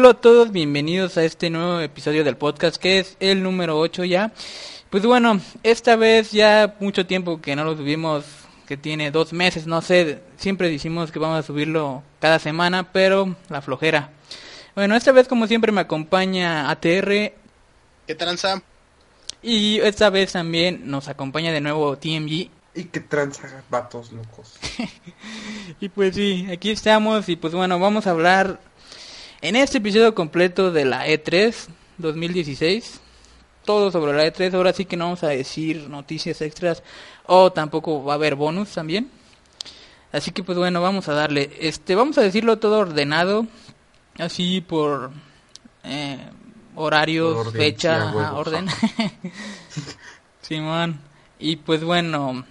Hola a todos, bienvenidos a este nuevo episodio del podcast que es el número 8 ya. Pues bueno, esta vez ya mucho tiempo que no lo subimos, que tiene dos meses, no sé, siempre decimos que vamos a subirlo cada semana, pero la flojera. Bueno, esta vez como siempre me acompaña ATR. ¿Qué tranza? Y esta vez también nos acompaña de nuevo TMG. Y qué tranza, vatos locos. y pues sí, aquí estamos y pues bueno, vamos a hablar en este episodio completo de la E3 2016. Todo sobre la E3, ahora sí que no vamos a decir noticias extras o tampoco va a haber bonus también. Así que pues bueno, vamos a darle, este, vamos a decirlo todo ordenado, así por eh, horarios, Por orden, fecha, sí, ajá, orden. Simón. Y pues bueno,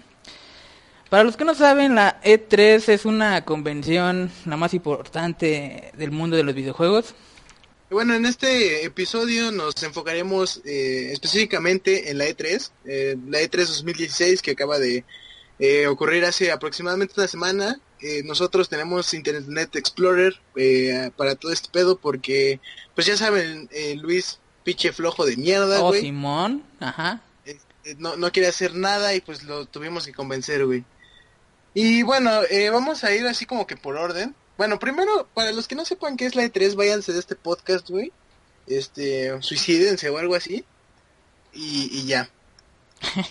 para los que no saben, la E3 es una convención la más importante del mundo de los videojuegos. Bueno, en este episodio nos enfocaremos eh, específicamente en la E3, eh, la E3 2016 que acaba de eh, ocurrir hace aproximadamente una semana. Eh, nosotros tenemos Internet Explorer eh, para todo este pedo porque, pues ya saben, Luis, pinche flojo de mierda, Oh, güey, Simón, ajá. no, no quiere hacer nada y pues lo tuvimos que convencer, güey. Y bueno, eh, vamos a ir así como que por orden. Bueno, primero, para los que no sepan qué es la E3, váyanse de este podcast, güey. Este, suicídense o algo así. Y, y ya.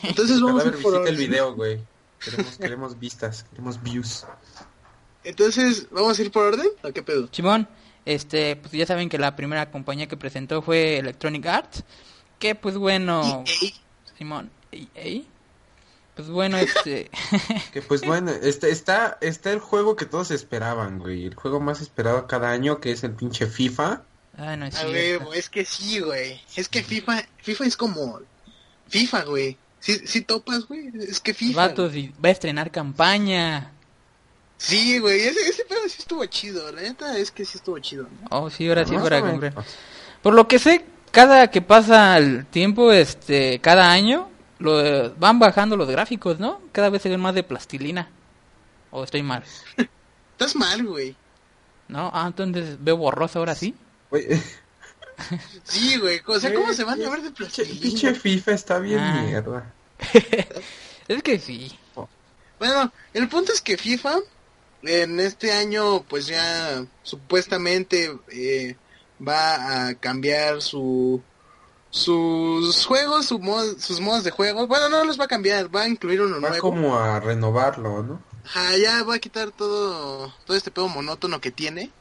Entonces vamos a ir por visita el orden. video, güey. Queremos, queremos vistas, queremos views. Entonces, ¿vamos a ir por orden? ¿O qué pedo? Simón, este, pues ya saben que la primera compañía que presentó fue Electronic Arts. Que pues bueno, EA. Simón, EA. Pues bueno, este, Que pues bueno, este, está, está el juego que todos esperaban, güey. El juego más esperado cada año, que es el pinche FIFA. ah, no es A cierto. huevo, es que sí, güey. Es que FIFA, FIFA es como FIFA, güey. Sí, sí topas, güey. Es que FIFA. Va a estrenar campaña. Sí, güey. Ese, ese pedo sí estuvo chido. La neta es que sí estuvo chido. ¿no? Oh, sí, ahora sí Más fuera o a menos. comprar. Por lo que sé, cada que pasa el tiempo, este, cada año, lo, van bajando los gráficos, ¿no? Cada vez se ven más de plastilina. O estoy mal, Estás mal, güey. ¿no? Ah, entonces veo borroso ahora sí. Güey, Sí, güey. O sea, ¿cómo se van a ver de plastilina? pinche FIFA está bien Ah. mierda. Es que sí. Bueno, el punto es que FIFA en este año pues ya supuestamente eh, va a cambiar su sus juegos, su mod- sus modos de juego. Bueno, no los va a cambiar, va a incluir uno Va nuevo. como a renovarlo, ¿no? Ajá, ya va a quitar todo todo este pedo monótono que tiene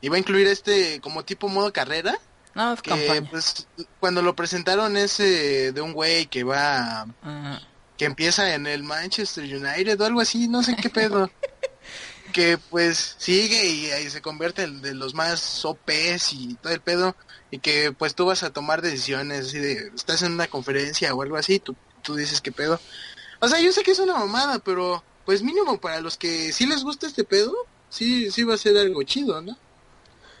y va a incluir este como tipo modo carrera No, es que campaña. pues cuando lo presentaron ese de un güey que va que empieza en el Manchester United o algo así, no sé qué pedo. que pues sigue y ahí se convierte en de los más OPs y todo el pedo. Y que pues tú vas a tomar decisiones, así de, estás en una conferencia o algo así, tú, tú dices qué pedo. O sea, yo sé que es una mamada, pero pues mínimo para los que sí les gusta este pedo, sí, sí va a ser algo chido, ¿no?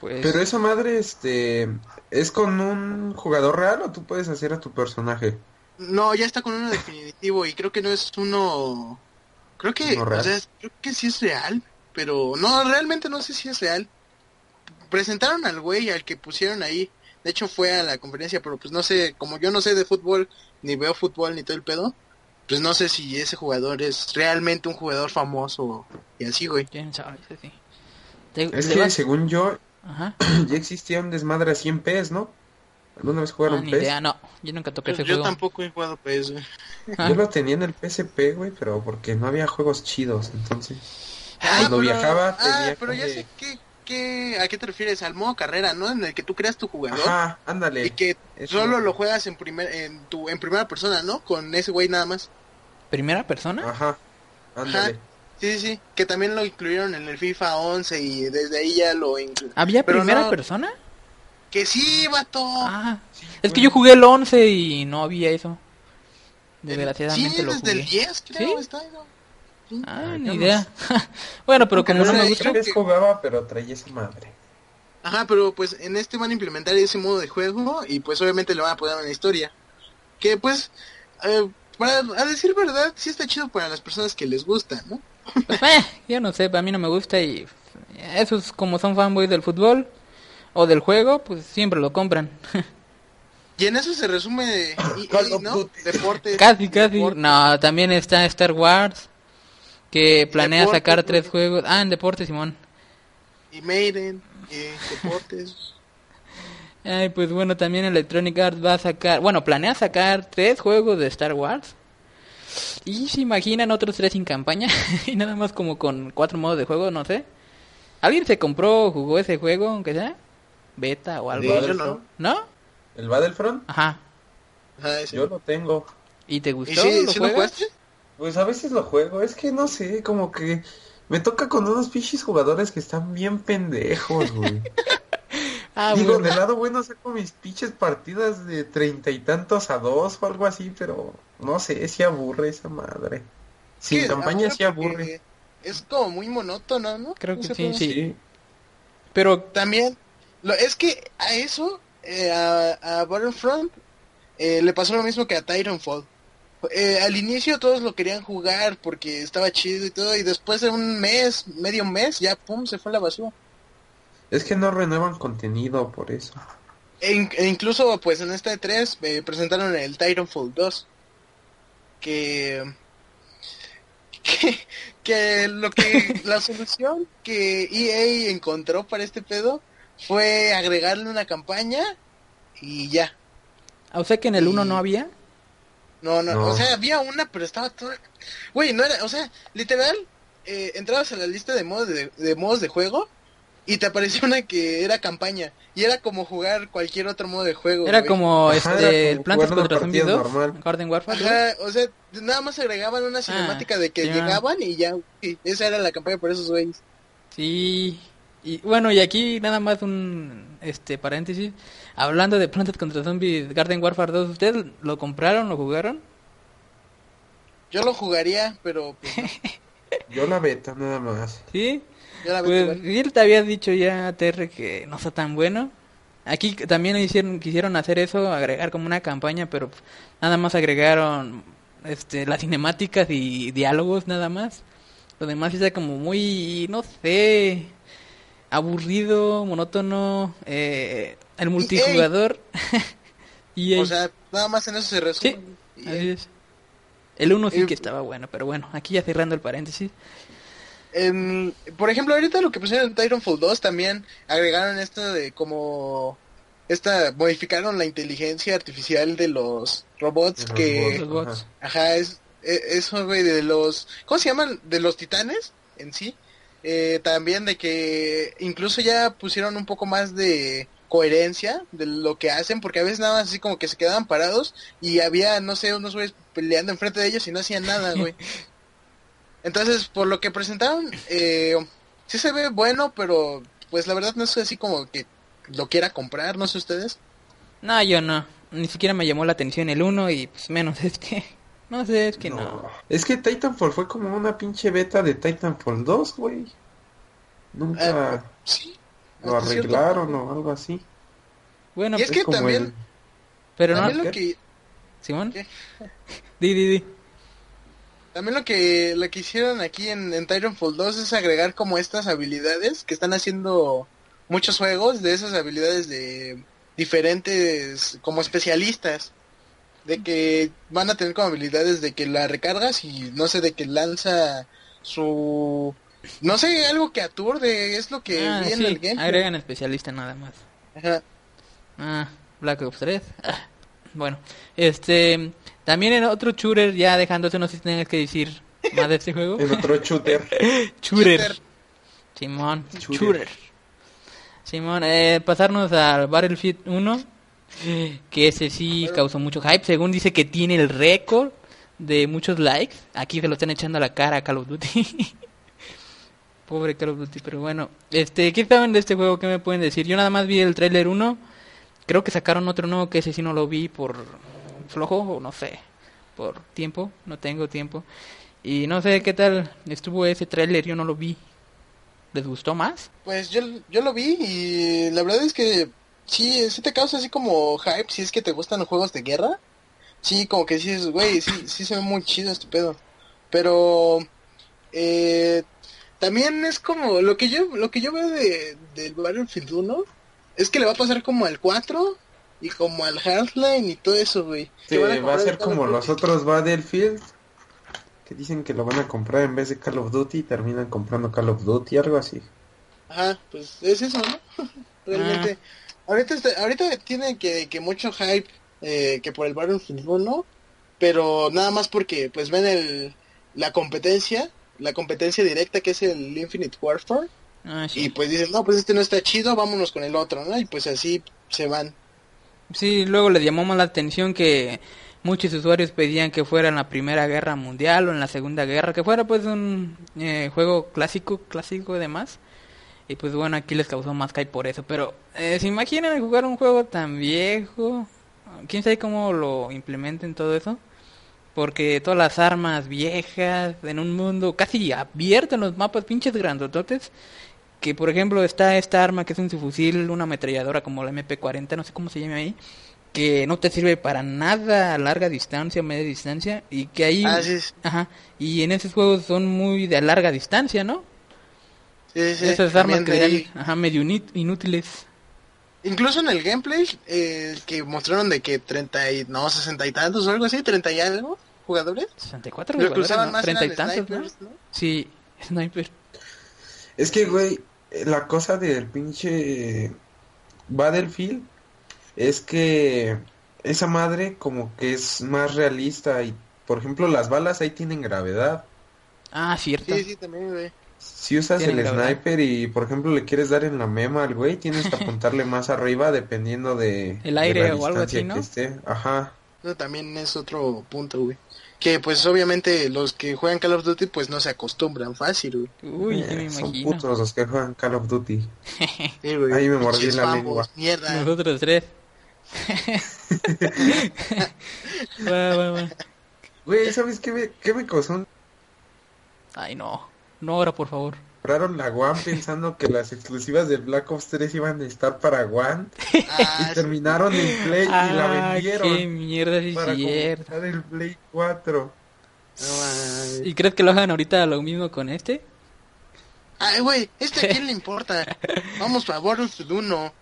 pues, Pero esa madre, este, ¿es con un jugador real o tú puedes hacer a tu personaje? No, ya está con uno definitivo y creo que no es uno... Creo que, o sea, creo que sí es real, pero no, realmente no sé si es real. Presentaron al güey, al que pusieron ahí. De hecho fue a la conferencia, pero pues no sé, como yo no sé de fútbol, ni veo fútbol, ni todo el pedo, pues no sé si ese jugador es realmente un jugador famoso y así, güey. quién sabe, eso sí. Te- Es te que vas- según yo, Ajá. ya existía un desmadre así en PES, ¿no? ¿Alguna vez Ah, jugaron ni PES? idea, no. Yo nunca toqué Pues ese yo juego. tampoco he jugado pues, güey. Ah, Yo lo tenía en el PSP, güey, pero porque no había juegos chidos, entonces. Ah, Cuando pero- viajaba Ah, tenía pero ya sé que, que, a qué te refieres, al modo carrera, ¿no? En el que tú creas tu jugador. Ajá, ándale. Y que Eso. solo lo juegas en primer en tu en primera persona, ¿no? Con ese güey nada más. ¿Primera persona? Ajá, ándale. Sí, sí, sí, que también lo incluyeron en el FIFA 11 y desde ahí ya lo incluyeron. ¿Había Pero primera no- persona? Que sí, vato. Ah, Sí, es que yo jugué el 11 y no había eso. El- Desgraciadamente sí, lo desde el jugué. 10 creo ¿Sí? está, ¿no? Ah, Ah, ni idea. bueno, pero como no no me gusta... que- jugaba, pero traía esa madre. Ajá, pero pues en este van a implementar ese modo de juego y pues obviamente le van a poner una historia. Que pues, eh, para, a decir verdad, sí está chido para las personas que les gusta, ¿no? Pues, eh, yo no sé, a mí no me gusta y esos como son fanboys del fútbol, o del juego, pues siempre lo compran. Y en eso se resume EA, ¿no? Deportes. casi, casi. deportes. No, también está Star Wars, que planea Deportes, sacar tres juegos. Ah, en deporte, Simón. Y Maiden, y deportes. Ay, pues bueno, también Electronic Arts va a sacar, bueno, planea sacar tres juegos de Star Wars. Y se imaginan otros tres sin campaña. y nada más como con cuatro modos de juego, no sé. ¿Alguien se compró o jugó ese juego, aunque sea? Beta o algo. Sí, yo no. ¿No? ¿El Battlefront? Ajá. Ese. Yo lo tengo. ¿Y te ¿Y gustó? ¿Lo sí lo juegas? jugaste? Pues a veces lo juego, es que no sé, como que me toca con unos pinches jugadores que están bien pendejos, güey. Ah, Digo, bueno. del lado bueno saco mis pinches partidas de treinta y tantos a dos o algo así, pero no sé, si aburre esa madre. Sin Sí, campaña aburre sí aburre. Es como muy monótono, ¿no? Creo que sí, sí. Pero, También, lo, es que a eso, eh, a, a Battlefront, eh, le pasó lo mismo que a Titanfall. Eh, al inicio todos lo querían jugar porque estaba chido y todo, y después de un mes, medio mes, ya pum, se fue a la basura. Es que no renuevan contenido por eso. E, e incluso, pues en esta E3 eh, presentaron el Titanfall 2. Que, que. que lo que. la solución que EA encontró para este pedo fue agregarle una campaña y ya. o sea que en el 1 Y- no había. No, no, No. o sea, había una, pero estaba toda. Güey, no era. O sea, literal, eh, entrabas a la lista de modos de, de modos de juego. Y te aparecía una que era campaña. Y era como jugar cualquier otro modo de juego. Era güey. como Ajá, este, era como el Plantas contra Zombies partida 2, normal. Garden Warfare. o sea, nada más agregaban una cinemática de que Ah, llegaban y ya, y esa era la campaña por esos güeyes. Sí. Y bueno, y aquí nada más un este paréntesis. Hablando de Plantas contra Zombies Garden Warfare 2, ¿ustedes lo compraron, lo jugaron? Yo lo jugaría, pero pues, no, Yo la beta nada más. Sí. yo la Pues sí, te había dicho ya, TR, que no está tan bueno. Aquí también hicieron, quisieron hacer eso, agregar como una campaña, pero pues, nada más agregaron este, las cinemáticas y diálogos nada más. Lo demás está como muy, no sé, aburrido, monótono, eh, el multijugador. y o sea, nada más en eso se resume. Y, así es. El uno sí Eh, que estaba bueno, pero bueno, aquí ya cerrando el paréntesis. en- por ejemplo, ahorita lo que pusieron en Titanfall 2 también agregaron esto de como esta modificaron la inteligencia artificial de los robots De los que Los bots. Ajá. Ajá, es e- eso, güey, de los... ¿Cómo se llaman? De los titanes en sí. Eh, también de que incluso ya pusieron un poco más de coherencia de lo que hacen, porque a veces nada más así como que se quedaban parados y había, no sé, unos güeyes peleando enfrente de ellos y no hacían nada, güey. Entonces, por lo que presentaron, eh, sí se ve bueno, pero pues la verdad no es así como que lo quiera comprar, no sé ustedes. No, yo no. Ni siquiera me llamó la atención el uno y pues menos es que... No sé, es que no. Es que Titanfall fue como una pinche beta de Titanfall 2, güey. Nunca Eh, sí. lo cierto arreglaron o algo así. Bueno, Y es pues, que como también- el- pero no... También lo ¿qué? que Simón. ¿Qué? Di, di, di. También lo que lo que hicieron aquí en, en Titanfall 2 es agregar como estas habilidades que están haciendo muchos juegos de esas habilidades de diferentes como especialistas de que van a tener como habilidades de que la recargas y no sé de que lanza su no sé algo que aturde es lo que Ah, vi en sí, el gameplay. agregan especialista nada más. Ajá. Ah, Black Ops 3. Ah, bueno, este... También en otro shooter, ya dejándose, no sé si tengas que decir más de este juego. En otro shooter. Shooter. Shooter. Simón, Shooter. shooter. Simón, eh, pasarnos al Battlefield 1, que ese sí causó mucho hype, según dice que tiene el récord de muchos likes. Aquí se lo están echando a la cara a Call of Duty. Pobre Call of Duty, pero bueno. Este, ¿qué saben de este juego? ¿Qué me pueden decir? Yo nada más vi el trailer 1. Creo que sacaron otro nuevo que ese sí no lo vi por flojo o no sé, por tiempo, no tengo tiempo. Y no sé qué tal estuvo ese trailer, yo no lo vi. ¿Les gustó más? Pues yo, yo lo vi y la verdad es que sí, sí te causa así como hype si es que te gustan los juegos de guerra. Sí, como que dices, güey, sí, sí se ve muy chido este pedo. Pero eh, también es como lo que yo lo que yo veo de del Battlefield 1 es que le va a pasar como al 4 y como al Half-Life y todo eso, güey. Sí, va a ser como Duty. los otros Battlefield, que dicen que lo van a comprar en vez de Call of Duty y terminan comprando Call of Duty, algo así. Ajá, pues es eso, ¿no? Realmente. Ahorita, está- ahorita tiene que, que mucho hype eh, que por el Battlefield 1, pero nada más porque pues ven el, la competencia, la competencia directa que es el Infinite Warfare, Ah, sí. y pues dicen, no, pues este no está chido, vámonos con el otro, ¿no? Y pues así se van. Sí, luego les llamó más la atención que muchos usuarios pedían que fuera en la Primera Guerra Mundial o en la Segunda Guerra, que fuera pues un eh, juego clásico, clásico de más. Y pues bueno, aquí les causó más hype por eso. Pero, eh, ¿se imaginan jugar un juego tan viejo? ¿Quién sabe cómo lo implementen todo eso? Porque todas las armas viejas, en un mundo casi abierto en los mapas, pinches grandototes. Que por ejemplo está esta arma que es un subfusil, una ametralladora como la MP40, no sé cómo se llama ahí. Que no te sirve para nada a larga distancia, media distancia. Y que ahí... Ah, sí, Ajá. Y en esos juegos son muy de larga distancia, ¿no? Sí, sí, Esas armas que eran ajá, medio inú- inútiles. Incluso en el gameplay, eh, que mostraron de que 30 y, no, 60 y tantos o algo así, 30 y algo jugadores. 64 Lo que jugadores, usaban ¿no? más 30 y tantos, ¿no? snipers, ¿no? Sí, sniper. Es que, güey, la cosa del pinche Battlefield es que esa madre como que es más realista y, por ejemplo, las balas ahí tienen gravedad. Ah, cierto. Sí, sí, también, güey. Si usas el sniper y, por ejemplo, le quieres dar en la mema al güey, tienes que apuntarle más arriba dependiendo de, El de aire la o algo así, distancia ¿no? que esté. Ajá. Eso también es otro punto, güey. Que pues obviamente los que juegan Call of Duty pues no se acostumbran fácil, güey. Uy, sí me Eh, son imagino. putos los que juegan Call of Duty. Sí, güey. Ahí me mordí la fanboys, lengua. Mierda. Nosotros tres. va, va, va. Güey, ¿sabes qué me, qué me causó Ay, no. No ahora, por favor. Compraron la One pensando que las exclusivas del Black Ops 3 iban a estar para One y terminaron en Play y la Ah, vendieron qué mierda, es para comprar el Play 4. No mames. ¿Y crees que lo hagan ahorita lo mismo con este? Ay, güey, ¿este a quién le importa? Vamos para Battlefield 1.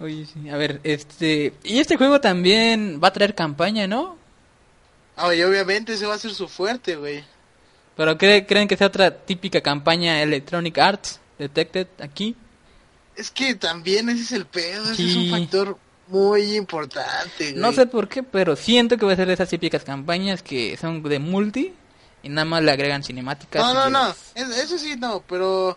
Oye, sí. A ver, este... Y este juego también va a traer campaña, ¿no? Ay, obviamente ese va a ser su fuerte, güey. Pero ¿cree- ¿creen que sea otra típica campaña Electronic Arts Detected aquí? Es que también ese es el pedo, ese es un factor muy importante, güey. No sé por qué, pero siento que va a ser de esas típicas campañas que son de multi y nada más le agregan cinemáticas. No, no, y no, es- es- eso sí no, pero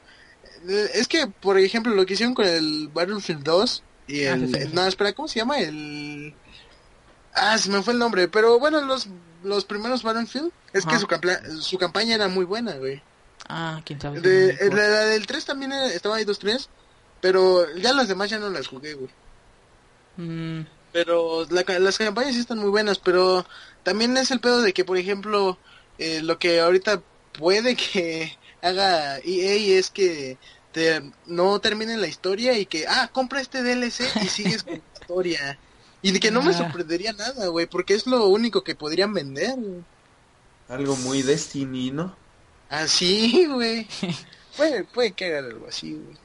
eh, es que, por ejemplo, lo que hicieron con el Battlefield 2 y Ah, el... sí, sí, sí. No, espera, ¿cómo se llama? El... Ah, se me fue el nombre, pero bueno, los, los primeros Battlefield, es que su, su campaña era muy buena, güey. Ah, quién sabe. De, la, la del 3 también era- estaba ahí 2-3, pero ya las demás ya no las jugué, güey. Mm, Pero la las campañas sí están muy buenas, pero también es el pedo de que, por ejemplo, eh, lo que ahorita puede que haga EA es que te, no termine la historia y que, ah, compra este DLC y sigues con la historia. Y de que no me Ah. sorprendería nada, güey, porque es lo único que podrían vender. güey. Algo muy Destiny, ¿no? Así, güey. Puede, puede cagar algo así, güey.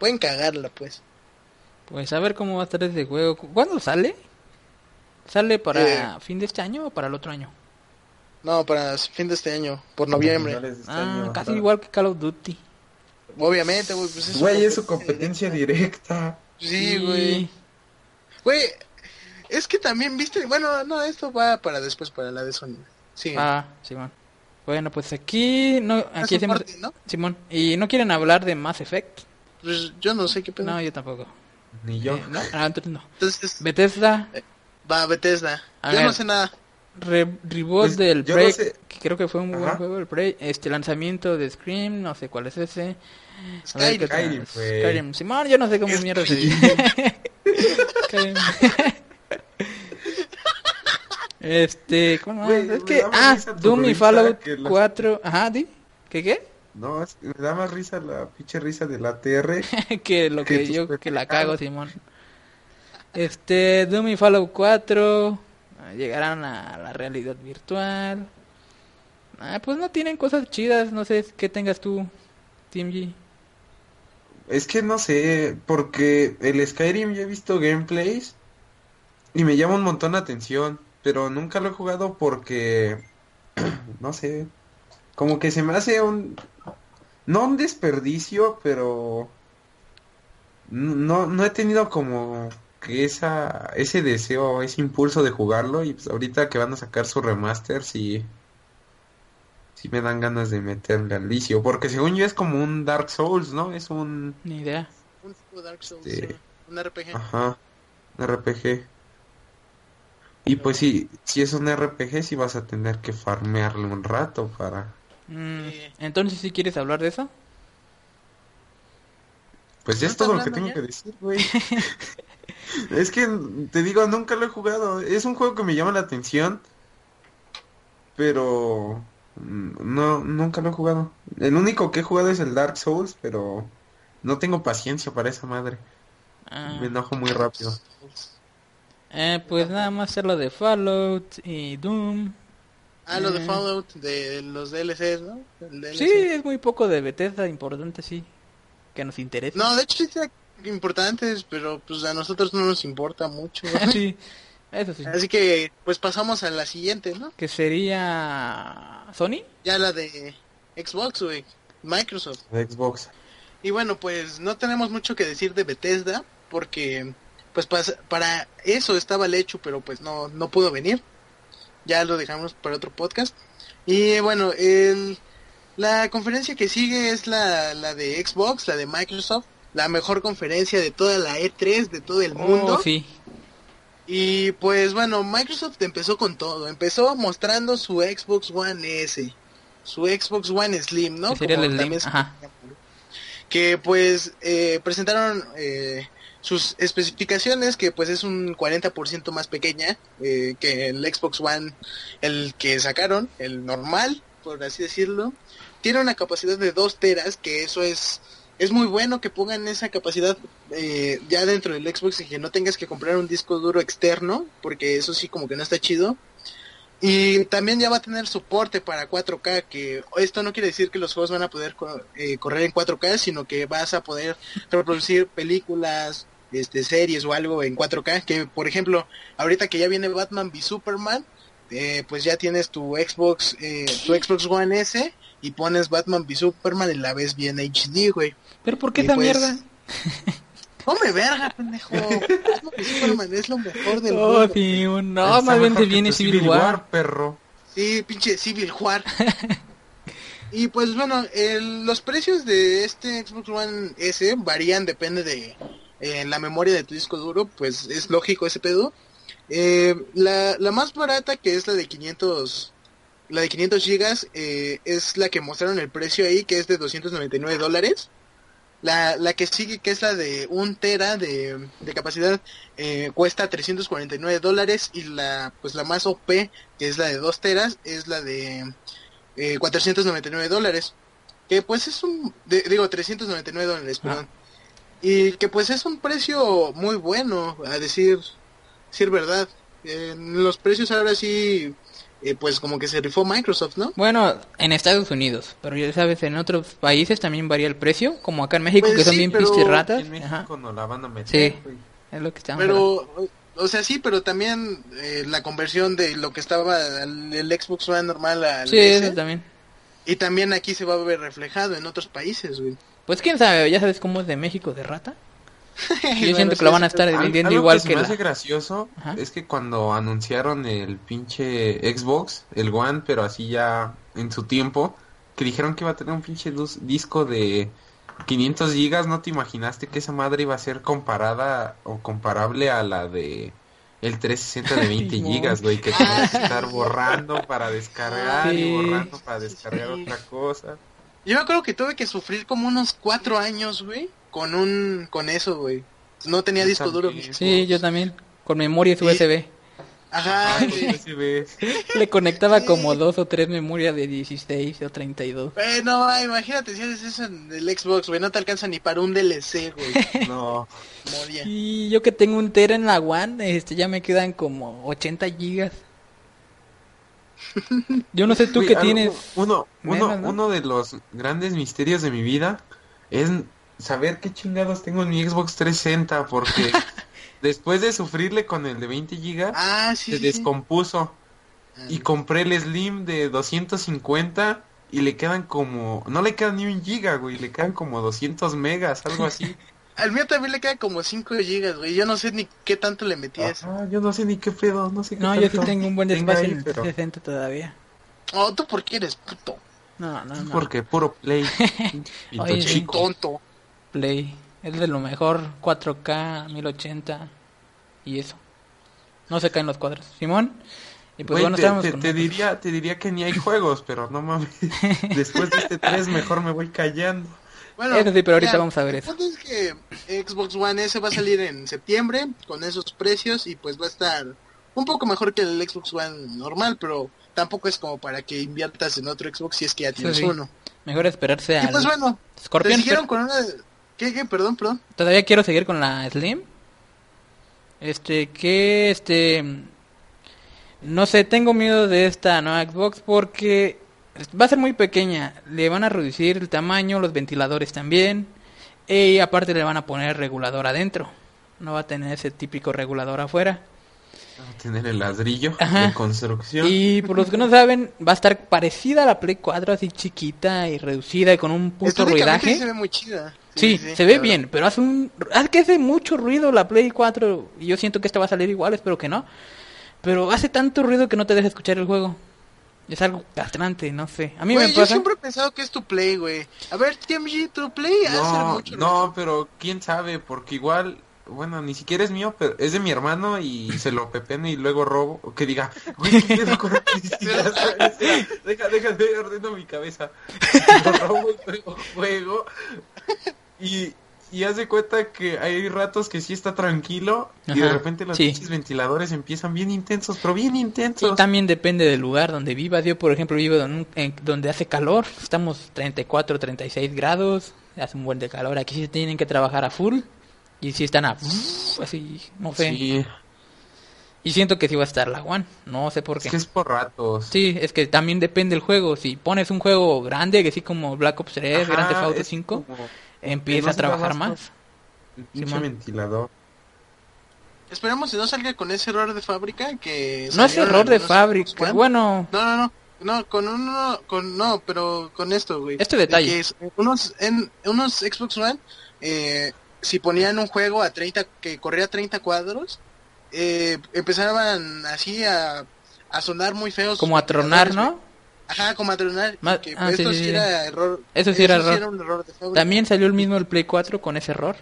Pueden cagarla, pues. pues a ver cómo va a estar ese juego. ¿Cu- ¿Cuándo sale? ¿Sale para Eh. fin de este año o para el otro año? No, para fin de este año, por noviembre. Este Ah, año, casi igual que Call of Duty. Obviamente, güey, pues es Güey, es su competencia directa. Sí, güey. Güey, es que también viste, bueno, no, esto va para después, para la de Sony. Sí. Ah, Simón. Bueno, pues aquí no, aquí hacemos party, ¿no? Simón. ¿Y no quieren hablar de Mass Effect? Pues yo no sé qué pedo. No, yo tampoco. Ni yo. Eh, no, ah, entonces no. Entonces, Bethesda, va Bethesda. A yo ver. no sé nada. re- reboot Pues, del yo no Prey, sé. que creo que fue un buen Ajá. juego el Prey, este lanzamiento de Scream, no sé cuál es ese. Skyrim. Skyrim. Skyrim. Simón, yo no sé cómo mierda se dice. Este, ¿cómo Güey? Es que, ah, Doom y Fallout las- 4, ajá, di, ¿qué qué? No, es- me da más risa la pinche risa de la TR. que lo Que yo que la cago, Simón. Este, Doom y Fallout 4 ah, llegarán a la realidad virtual. Ah, pues no tienen cosas chidas, no sé qué tengas tú, Team G. Es que no sé, porque el Skyrim ya he visto gameplays y me llama un montón la atención, pero nunca lo he jugado porque, no sé, como que se me hace un, no un desperdicio, pero no, no he tenido como que esa, ese deseo, ese impulso de jugarlo y pues ahorita que van a sacar su remaster sí, sí me dan ganas de meterle al vicio, porque según yo es como un Dark Souls, ¿no? Es un... Ni idea. Un tipo Dark Souls, Sí. sí, un RPG. Ajá, un RPG. Y pues sí, si es un RPG sí vas a tener que farmearle un rato para... Mm. Entonces, si quieres hablar de eso? Pues ya ¿No es todo lo que tengo ya? que decir, güey. Es que te digo, nunca lo he jugado. Es un juego que me llama la atención, pero no, nunca lo he jugado. El único que he jugado es el Dark Souls, pero no tengo paciencia para esa madre. Ah, Me enojo muy rápido. eh, pues nada más hacer lo de Fallout y Doom. Ah, lo de Eh. Fallout, de los DLCs, ¿no? DLC. Sí, es muy poco de Bethesda, importante, sí. Que nos interesa. No, de hecho sí importantes, pero pues a nosotros no nos importa mucho. sí, eso sí. Así que pues pasamos a la siguiente, ¿no? Que sería... ¿Sony? Ya la de Xbox, güey. Microsoft. De Xbox. Y bueno, pues no tenemos mucho que decir de Bethesda porque pues pas- para eso estaba el hecho, pero pues no no pudo venir. Ya lo dejamos para otro podcast. Y bueno, el la conferencia que sigue es la, la de Xbox, la de Microsoft, la mejor conferencia de toda la E3 de todo el mundo. Oh, sí. Y pues bueno, Microsoft empezó con todo. Empezó mostrando su Xbox One S, su Xbox One Slim, ¿no? Sería Como el Slim, ajá. Que pues eh, presentaron eh, sus especificaciones, que pues es un 40% más pequeña eh, que el Xbox One, el que sacaron, el normal, por así decirlo. Tiene una capacidad de 2 teras, que eso es es muy bueno que pongan esa capacidad eh, ya dentro del Xbox y que no tengas que comprar un disco duro externo, porque eso sí como que no está chido. Y también ya va a tener soporte para 4K, que esto no quiere decir que los juegos van a poder eh, correr en 4K, sino que vas a poder reproducir películas, este series o algo en 4K, que por ejemplo, ahorita que ya viene Batman v Superman, eh, pues ya tienes tu Xbox, tu Xbox One S y pones Batman v Superman y la ves bien HD, güey. ¿Pero por qué Y esa pues, mierda? Hombre, verga, pendejo. Superman es lo mejor del Oh, mundo. sí, un- no, más bien mejor te viene Civil War. perro. Sí, pinche Civil War. y pues bueno, el- los precios de este Xbox One S varían, depende de eh, la memoria de tu disco duro, pues es lógico ese pedo. Eh, la, la más barata, que es la de 500, la de 500 gigas, eh, es la que mostraron el precio ahí, que es de 299 dólares. La, la que sigue, que es la de 1 tera de, de capacidad, eh, cuesta 349 dólares. Y la, pues la más OP, que es la de 2 teras, es la de eh, 499 dólares. Que pues es un, de- digo, 399 dólares, perdón. Y que pues es un precio muy bueno, a decir, decir verdad. En los precios ahora sí, eh, pues como que se rifó Microsoft, ¿no? Bueno, en Estados Unidos, pero ya sabes, en otros países también varía el precio, como acá en México, Pues que son sí, bien pero pinches ratas. En Ajá, México no la van a meter, Sí. es lo que estamos hablando. Pero, o sea, sí, pero también eh, la conversión de lo que estaba al- el Xbox One normal al Sí, S, eso también. y también aquí se va a ver reflejado en otros países, güey. Pues quién sabe, ya sabes cómo es de México de rata. Yo siento que lo van a estar vendiendo algo igual se que me la... hace gracioso Ajá. es que cuando anunciaron el pinche Xbox, el One, pero así ya en su tiempo, que dijeron que iba a tener un pinche disco de 500 gigas, ¿no te imaginaste que esa madre iba a ser comparada o comparable a la de el 360 de 20 Simón. gigas, güey, que tenías que estar borrando para descargar Sí. y borrando para descargar Sí. otra cosa? Yo me acuerdo que tuve que sufrir como unos cuatro años, güey, con un, con eso, güey. No tenía Yo disco duro. también. Sí, yo también, con memorias Sí. USB. Ajá, güey. USB. Le conectaba Sí. como dos o tres memorias de 16 o 32. Eh, no, imagínate si haces eso en el Xbox, güey, no te alcanza ni para un DLC, güey. No. Moria. Y yo que tengo un Tera en la One, este, ya me quedan como 80 gigas. Yo no sé tú Güey, que algo- tienes... Uno, uno, menos, ¿no? uno de los grandes misterios de mi vida es saber qué chingados tengo en mi Xbox 360 porque después de sufrirle con el de 20 gigas Ah, sí, se sí, descompuso Ah, y compré el Slim de 250 y le quedan como no le quedan ni un giga, güey, le quedan como 200 megas, algo así. Al mío también le queda como 5 gigas, güey. Yo no sé ni qué tanto le metí a eso. Ah, yo no sé ni qué pedo, no sé qué No, yo sí tengo un buen espacio ahí, en el pero 360 todavía. Oh, tú por qué eres puto. No, no, no. porque puro play. Oye, chico. Tonto. Play. Es de lo mejor. 4K, 1080. Y eso. No se caen los cuadros. Simón. Y pues bueno, te, estamos te- te diría, te diría que ni hay juegos, pero no mames. Después de este 3 mejor me voy callando. Bueno, Eso sí, pero ahorita ya, vamos a ver eso. es que Xbox One S va a salir en septiembre con esos precios y pues va a estar un poco mejor que el Xbox One normal, pero tampoco es como para que inviertas en otro Xbox si es que ya tienes sí. uno. Mejor esperarse Y al pues bueno, te Scorpion. siguieron pero con una... ¿Qué, qué? Perdón, perdón. Todavía quiero seguir con la Slim. Este, que este... No sé, tengo miedo de esta nueva Xbox porque va a ser muy pequeña. Le van a reducir el tamaño, los ventiladores también. Y aparte le van a poner regulador adentro. No va a tener ese típico regulador afuera. Vamos a tener el ladrillo Ajá. de construcción. Y por los que no saben, va a estar parecida a la Play 4, así chiquita y reducida y con un puto ruidaje. sí se ve muy chida. Sí, sí, se ve bien, pero hace un... Hace que hace mucho ruido la Play 4 y yo siento que esta va a salir igual, espero que no. Pero hace tanto ruido que no te deja escuchar el juego. Es algo castrante, no sé. A mí Güey, me yo pasa... siempre he pensado que es tu play, güey. A ver, TMG, tu play hace mucho no, pero quién sabe, porque igual, bueno, ni siquiera es mío, pero es de mi hermano y se lo pepeno y luego robo. O que diga, güey, ¿qué pedo con Deja, deja de ordeno mi cabeza. Lo robo y luego juego. Y, y haz de cuenta que hay ratos que sí está tranquilo y de repente los sí. pinches ventiladores empiezan bien intensos, pero bien Y intensos. también depende del lugar donde vivas. Yo, por ejemplo, vivo en un- en- donde hace calor. Estamos 34, 36 grados. Hace un buen de calor. Aquí sí tienen que trabajar a full. Y sí están a... Así, no sé. Sí, Y siento que sí va a estar la One. No sé por es qué. que es por ratos. Sí, es que también depende del juego. Si pones un juego grande, que sí como Black Ops 3, Ajá, Grand Theft Auto es 5, como empieza no a trabajar más. El pinche Simón. ventilador. Esperemos que no salga con ese error de fábrica que... No es error de fábrica. Bueno, No, no, no. No, con uno, con, no, pero con esto, güey. Este De detalle. que es- unos, en, unos Xbox One, eh, si ponían un juego a 30, que corría a 30 cuadros, eh, empezaban así a, a sonar muy feos. como a tronar, ¿no? Ajá, como a tronar. Ma- que ah, esto sí, sí, sí, sí. era error. Eso sí era error. un error de fábrica. También salió el mismo el Play 4 con ese error.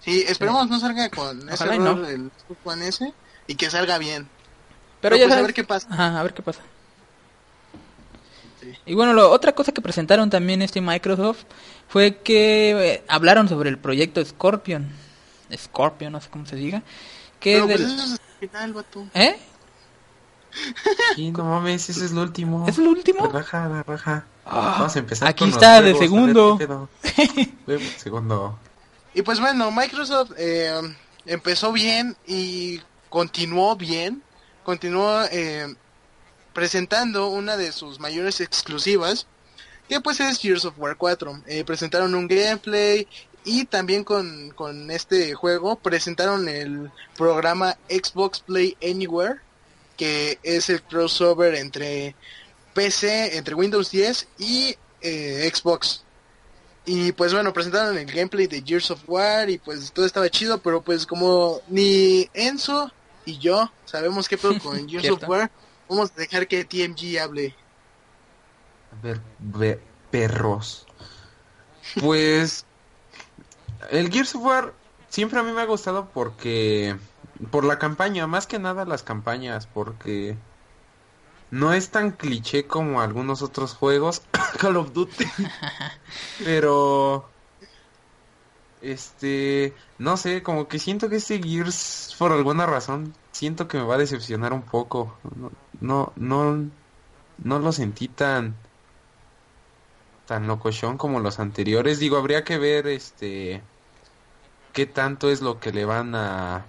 Sí, esperemos no salga con ese Ojalá error no. el Xbox S y que salga bien. Pero, Pero ya pues a ver qué pasa. Ajá, a ver qué pasa. Y bueno, lo, otra cosa que presentaron también este Microsoft fue que eh, hablaron sobre el proyecto Scorpion. Scorpion, no sé cómo se diga. Que Pero es pues del... eso es el final. ¿Eh? Y no mames, ese es lo último. ¿Es el último? Raja, raja. Ah, Vamos a empezar aquí con los está de a ver segundo. segundo. Y pues bueno, Microsoft eh, empezó bien y continuó bien. Continuó eh, presentando una de sus mayores exclusivas, que pues es Gears of War 4. Eh, presentaron un gameplay y también con, con este juego presentaron el programa Xbox Play Anywhere, que es el crossover entre PC, entre Windows 10 y eh, Xbox. Y pues bueno, presentaron el gameplay de Gears of War y pues todo estaba chido, pero pues como ni Enzo y yo sabemos qué pedo con Gears of. War, vamos a dejar que TMG hable. A ver, ve- perros. Pues el Gears of War siempre a mí me ha gustado porque por la campaña, más que nada las campañas, porque no es tan cliché como algunos otros juegos, Call of Duty, pero este, no sé, como que siento que este Gears por alguna razón siento que me va a decepcionar un poco. No no no, no lo sentí tan tan locochón como los anteriores. Digo, habría que ver este qué tanto es lo que le van a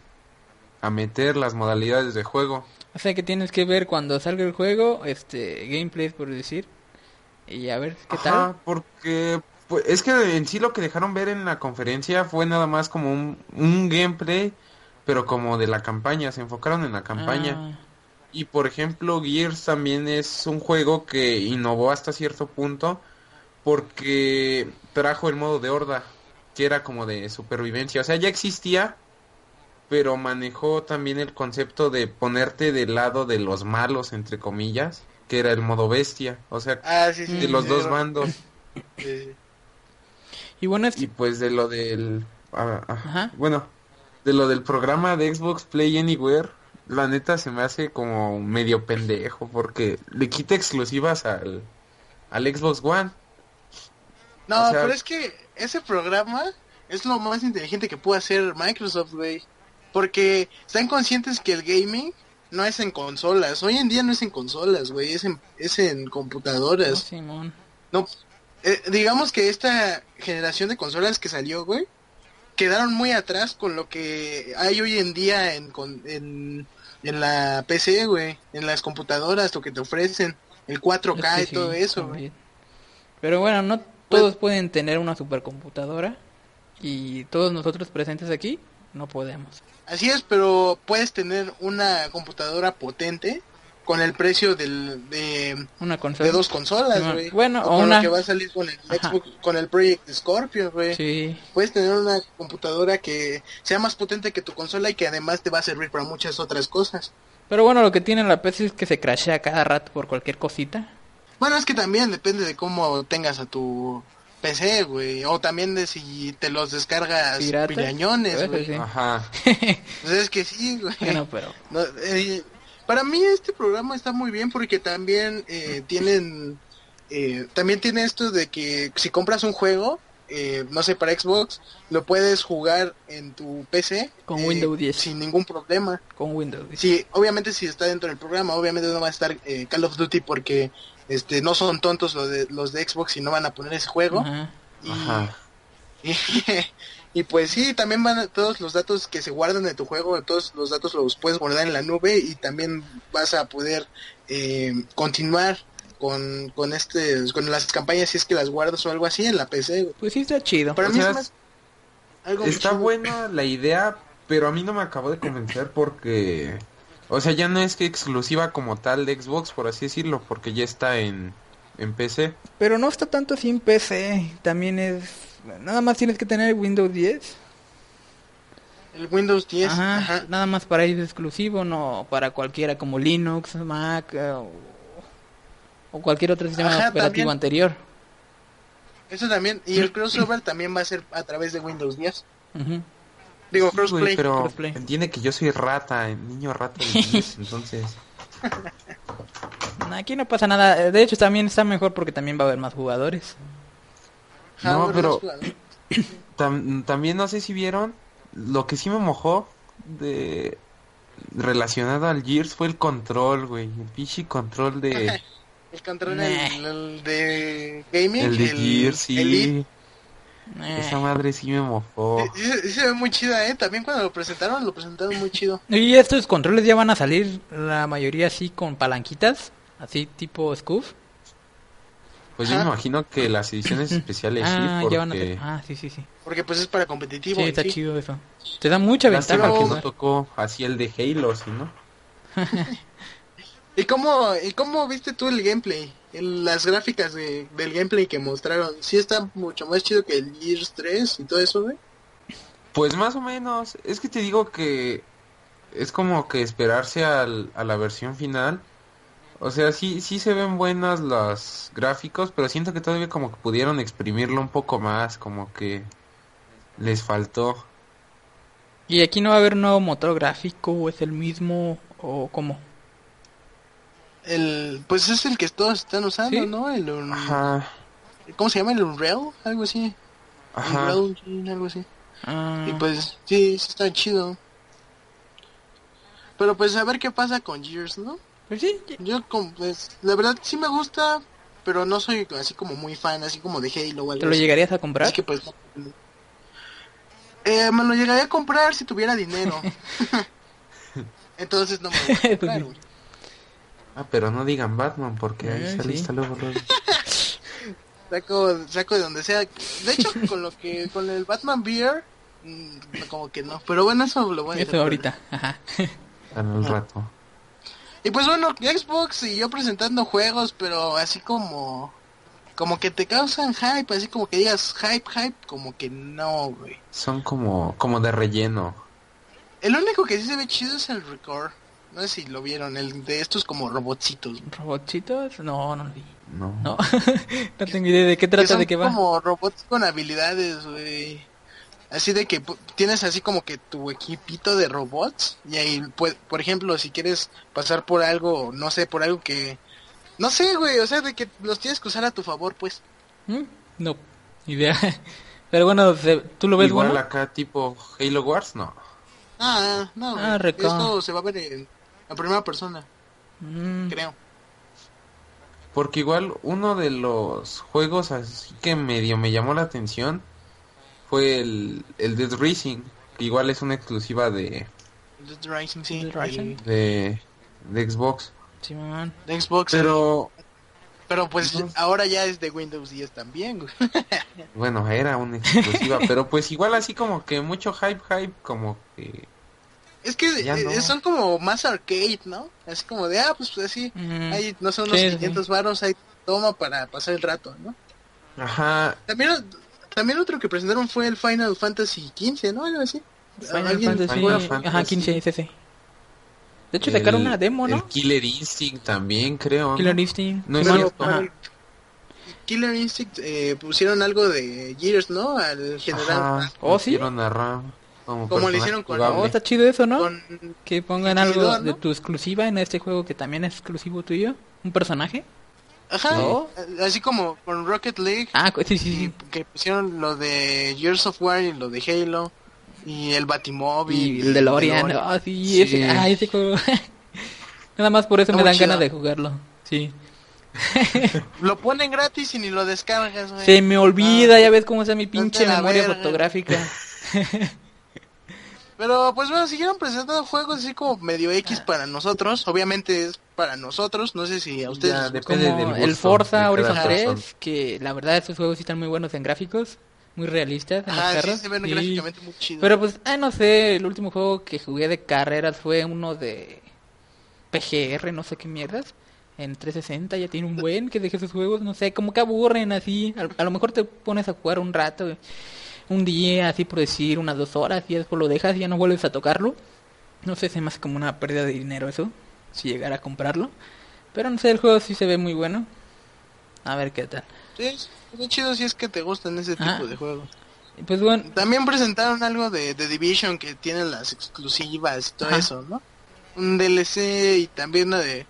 a meter las modalidades de juego. O sea que tienes que ver cuando salga el juego, este, gameplay por decir. Y a ver qué Ajá, porque Pues es que en sí lo que dejaron ver en la conferencia fue nada más como un, un gameplay, pero como de la campaña, se enfocaron en la campaña. Ah, Y por ejemplo, Gears también es un juego que innovó hasta cierto punto porque trajo el modo de horda, que era como de supervivencia. O sea, ya existía, pero manejó también el concepto de ponerte del lado de los malos, entre comillas, que era el modo bestia. O sea, Ah, sí, sí. de los sí, dos bandos. Sí. Y bueno, es Y pues de lo del... ah, ah, Ajá. Bueno, de lo del programa de Xbox Play Anywhere, la neta se me hace como medio pendejo porque le quita exclusivas al, al Xbox One. No, O sea- pero es que ese programa es lo más inteligente que puede hacer Microsoft, güey. Porque están conscientes que el gaming no es en consolas. Hoy en día no es en consolas, güey. Es en, es en oh, computadoras. Simón. No, eh, digamos que esta generación de consolas que salió, güey, quedaron muy atrás con lo que hay hoy en día en, con- en, en la PC, güey. En las computadoras, lo que te ofrecen. El 4K Es y todo eso, güey. Pero bueno, no todos pueden tener una supercomputadora y todos nosotros presentes aquí no podemos. Así es, pero puedes tener una computadora potente con el precio del, de, Una consola. de dos consolas, güey. Bueno, o o con una- lo que va a salir con el Ajá. Xbox, con el Project Scorpio, güey. Sí. Puedes tener una computadora que sea más potente que tu consola y que además te va a servir para muchas otras cosas. Pero bueno, lo que tiene la PC es que se crashea cada rato por cualquier cosita. Bueno, es que también depende de cómo tengas a tu PC, güey. O también de si te los descargas ¿Piratas? pirañones, Eso güey. sí. Ajá. Pues es que sí, güey. Bueno, pero No, eh, para mí este programa está muy bien porque también eh, tienen eh, también tiene esto de que si compras un juego eh, no sé para Xbox lo puedes jugar en tu PC Con eh, Windows 10. sin ningún problema con Windows. sí obviamente si está dentro del programa obviamente no va a estar eh, Call of Duty porque este no son tontos los de los de Xbox y no van a poner ese juego Ajá. y, Ajá. y, y pues sí, también van a- todos los datos que se guardan de tu juego, todos los datos los puedes guardar en la nube y también vas a poder eh, continuar con, con este con las campañas si es que las guardas o algo así en la PC. Pues sí está chido. Para O mí sea, es más algo muy Está chido. buena la idea, pero a mí no me acabó de convencer porque... O sea, ya no es que exclusiva como tal de Xbox, por así decirlo, porque ya está en, en PC. Pero no está tanto así en PC. También es... Nada más tienes que tener Windows 10. El Windows 10. Ajá, ajá. Nada más para ellos exclusivo, no para cualquiera como Linux, Mac eh, o, o cualquier otro sistema Ajá, operativo también. anterior. Eso también. Y el crossover también va a ser a través de Windows 10. Ujú. Digo, crossplay. pero crossplay. entiende que yo soy rata, niño rata de 10, entonces... Aquí no pasa nada. De hecho, también está mejor porque también va a haber más jugadores. Ajá, No, pero-. Tam- también no sé si vieron, lo que sí me mojó de relacionado al Gears fue el control, güey, el pinche control de El control Nah. el, el de gaming. el de Gears, sí. Elite. Eh. Esa madre sí me sí, sí se ve muy chida, ¿eh? También cuando lo presentaron, lo presentaron muy chido. Y estos controles ya van a salir, la mayoría así con palanquitas, así tipo Scoof. Pues yo me Ajá. imagino que las ediciones especiales ah, sí, ya van a porque tener- Ah, sí, sí, sí. Porque pues es para competitivo. Sí, y está sí. chido eso. Te da mucha lástima ventaja. que pues, no tocó así el de Halo, ¿sí, no? ¿Y cómo, ¿Y cómo viste tú el gameplay? El- las gráficas de, del gameplay que mostraron. Sí está mucho más chido que el Gears 3 y todo eso, güey. Pues más o menos, es que te digo que es como que esperarse al, a la versión final. O sea, sí, sí se ven buenas los gráficos, pero siento que todavía como que pudieron exprimirlo un poco más, como que les faltó. ¿Y aquí no va a haber un nuevo motor gráfico o es el mismo o cómo? El, pues es el que todos están usando, ¿Sí? ¿no? El, un- Ajá, ¿Cómo se llama? ¿El Unreal? Algo así. ajá. Unreal Engine, algo así. Ah, Y pues sí, sí está chido. Pero pues a ver qué pasa con Gears, ¿no? pues sí, Yo, como, pues, la verdad sí me gusta, pero no soy así como muy fan, así como de Halo o algo ¿te lo así. llegarías a comprar? Así que pues... Eh, me lo llegaría a comprar si tuviera dinero. Entonces no me lo voy a comprar, sí. güey. Ah, pero no digan Batman porque ahí Eh, se sí. lista luego, luego. Saco, saco de donde sea. De hecho, con lo que, con el Batman Beer, mm, como que no. Pero bueno, eso lo voy a Eso hacer ahorita. Ajá. En el rato. Y pues bueno, Xbox y yo presentando juegos, pero así como como que te causan hype, así como que digas hype, hype, como que no, güey. Son como, como de relleno. El único que sí se ve chido es el Record. No sé si lo vieron, el de estos como robotcitos. ¿Robotcitos? No, no lo vi. No. No. no tengo idea de qué Que trata, son de qué va. como robots con habilidades, güey. Así de que pu- tienes así como que tu equipito de robots y ahí, pues, por ejemplo, si quieres pasar por algo, no sé, por algo que... No sé, güey, o sea, de que los tienes que usar a tu favor, pues. ¿Mm? No, idea. Pero bueno, ¿tú lo ves Igual bueno? acá tipo Halo Wars, no. Ah, no, Ah, güey. esto se va a ver en, en primera persona, Mm, creo. Porque igual uno de los juegos así que medio me llamó la atención fue el, el Dead Racing, que igual es una exclusiva de, Dead Rising, sí. Dead Rising. de, de Xbox. Simón. de Xbox. Pero Pero pues No. ahora ya es de Windows 10 también, güey. bueno, era una exclusiva, pero pues igual así como que mucho hype, hype, como que... Es que eh, no. son como más arcade, ¿no? Así como de, ah, pues así, Mm, ahí no son unos Sí, sí. 500 varos, ahí toma para pasar el rato, ¿no? Ajá, También, también otro que presentaron fue el Final Fantasy XV, ¿no? Algo así. Final ¿Alguien Fantasy. Final Ajá, Fantasy. 15 es ese. De hecho, el- sacaron una demo, El ¿no? Killer Instinct también, creo. ¿no? Killer Instinct. No es cierto. para el Killer Instinct eh, pusieron algo de Gears, ¿no? Al general. Ajá, Oh, ¿sí? pusieron a Ram como, Como le hicieron con- jugable. Oh, está chido eso, ¿no? Con, Que pongan algo de tu exclusiva en este juego que también es exclusivo tuyo. ¿Un personaje? ajá, ¿No? así como con Rocket League. Ah, cu- sí, sí, y sí. que pusieron lo de Gears of War y lo de Halo. Y el Batimóvil. Y el de Lorian. Ah, sí, Sí. Ese, ah, ese juego. Nada más por eso Está me dan chido. ganas de jugarlo. Sí. Lo ponen gratis y ni lo descargas, güey. Se me olvida, ya ves cómo está mi pinche memoria verga. fotográfica. Pero pues bueno, siguieron presentando juegos así como medio X para nosotros. Obviamente es para nosotros. No sé si a ustedes. Ya, depende Como del el Forza Horizon persona. 3, que la verdad esos juegos sí están muy buenos en gráficos, muy realistas en Ajá, sí carros. se ven gráficamente muy chido. Pero pues, ah, no sé, el último juego que jugué de carreras fue uno de PGR, no sé qué mierdas. En 360 ya tiene un buen que dejé esos juegos, no sé, como que aburren así. A, a lo mejor te pones a jugar un rato, un día, así por decir, unas dos horas, y después lo dejas y ya no vuelves a tocarlo. No sé, se me hace como una pérdida de dinero eso, si llegara a comprarlo. Pero no sé, el juego sí se ve muy bueno. A ver qué tal. Sí, es chido si es que te gustan ese tipo Ah. de juegos. Pues bueno, También presentaron algo de, de Division que tiene las exclusivas y todo Ajá. eso, ¿no? Un DLC y también una de...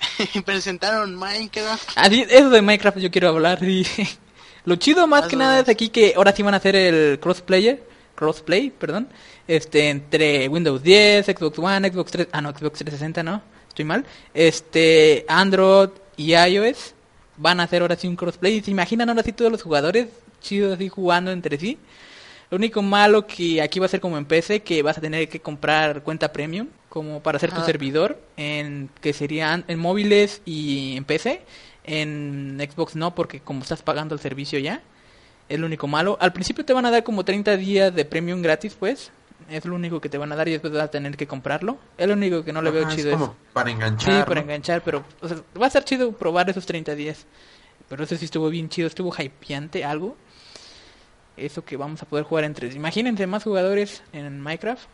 presentaron Minecraft. Ah, sí, eso de Minecraft yo quiero hablar. sí. Lo chido más que nada es aquí que ahora sí van a hacer el crossplayer, crossplay, perdón, este entre Windows 10, Xbox One, Xbox 3, ah no, Xbox 360 no, estoy mal, este Android y iOS van a hacer ahora sí un crossplay. ¿Se imaginan ahora sí todos los jugadores chidos así jugando entre sí? Lo único malo que aquí va a ser como en PC, que vas a tener que comprar cuenta premium como para hacer tu Ah. servidor, en que serían en móviles y en PC. En Xbox no, porque como estás pagando el servicio ya, es lo único malo. Al principio te van a dar como 30 días de premium gratis, pues. Es lo único que te van a dar y después vas a tener que comprarlo. Es lo único que no le veo Ajá, es chido. como para Sí, enganchar. para ¿no? enganchar, pero o sea, va a estar chido probar esos 30 días. Pero eso sí estuvo bien chido, estuvo hypeante algo. Eso que vamos a poder jugar entre... Imagínense más jugadores en Minecraft.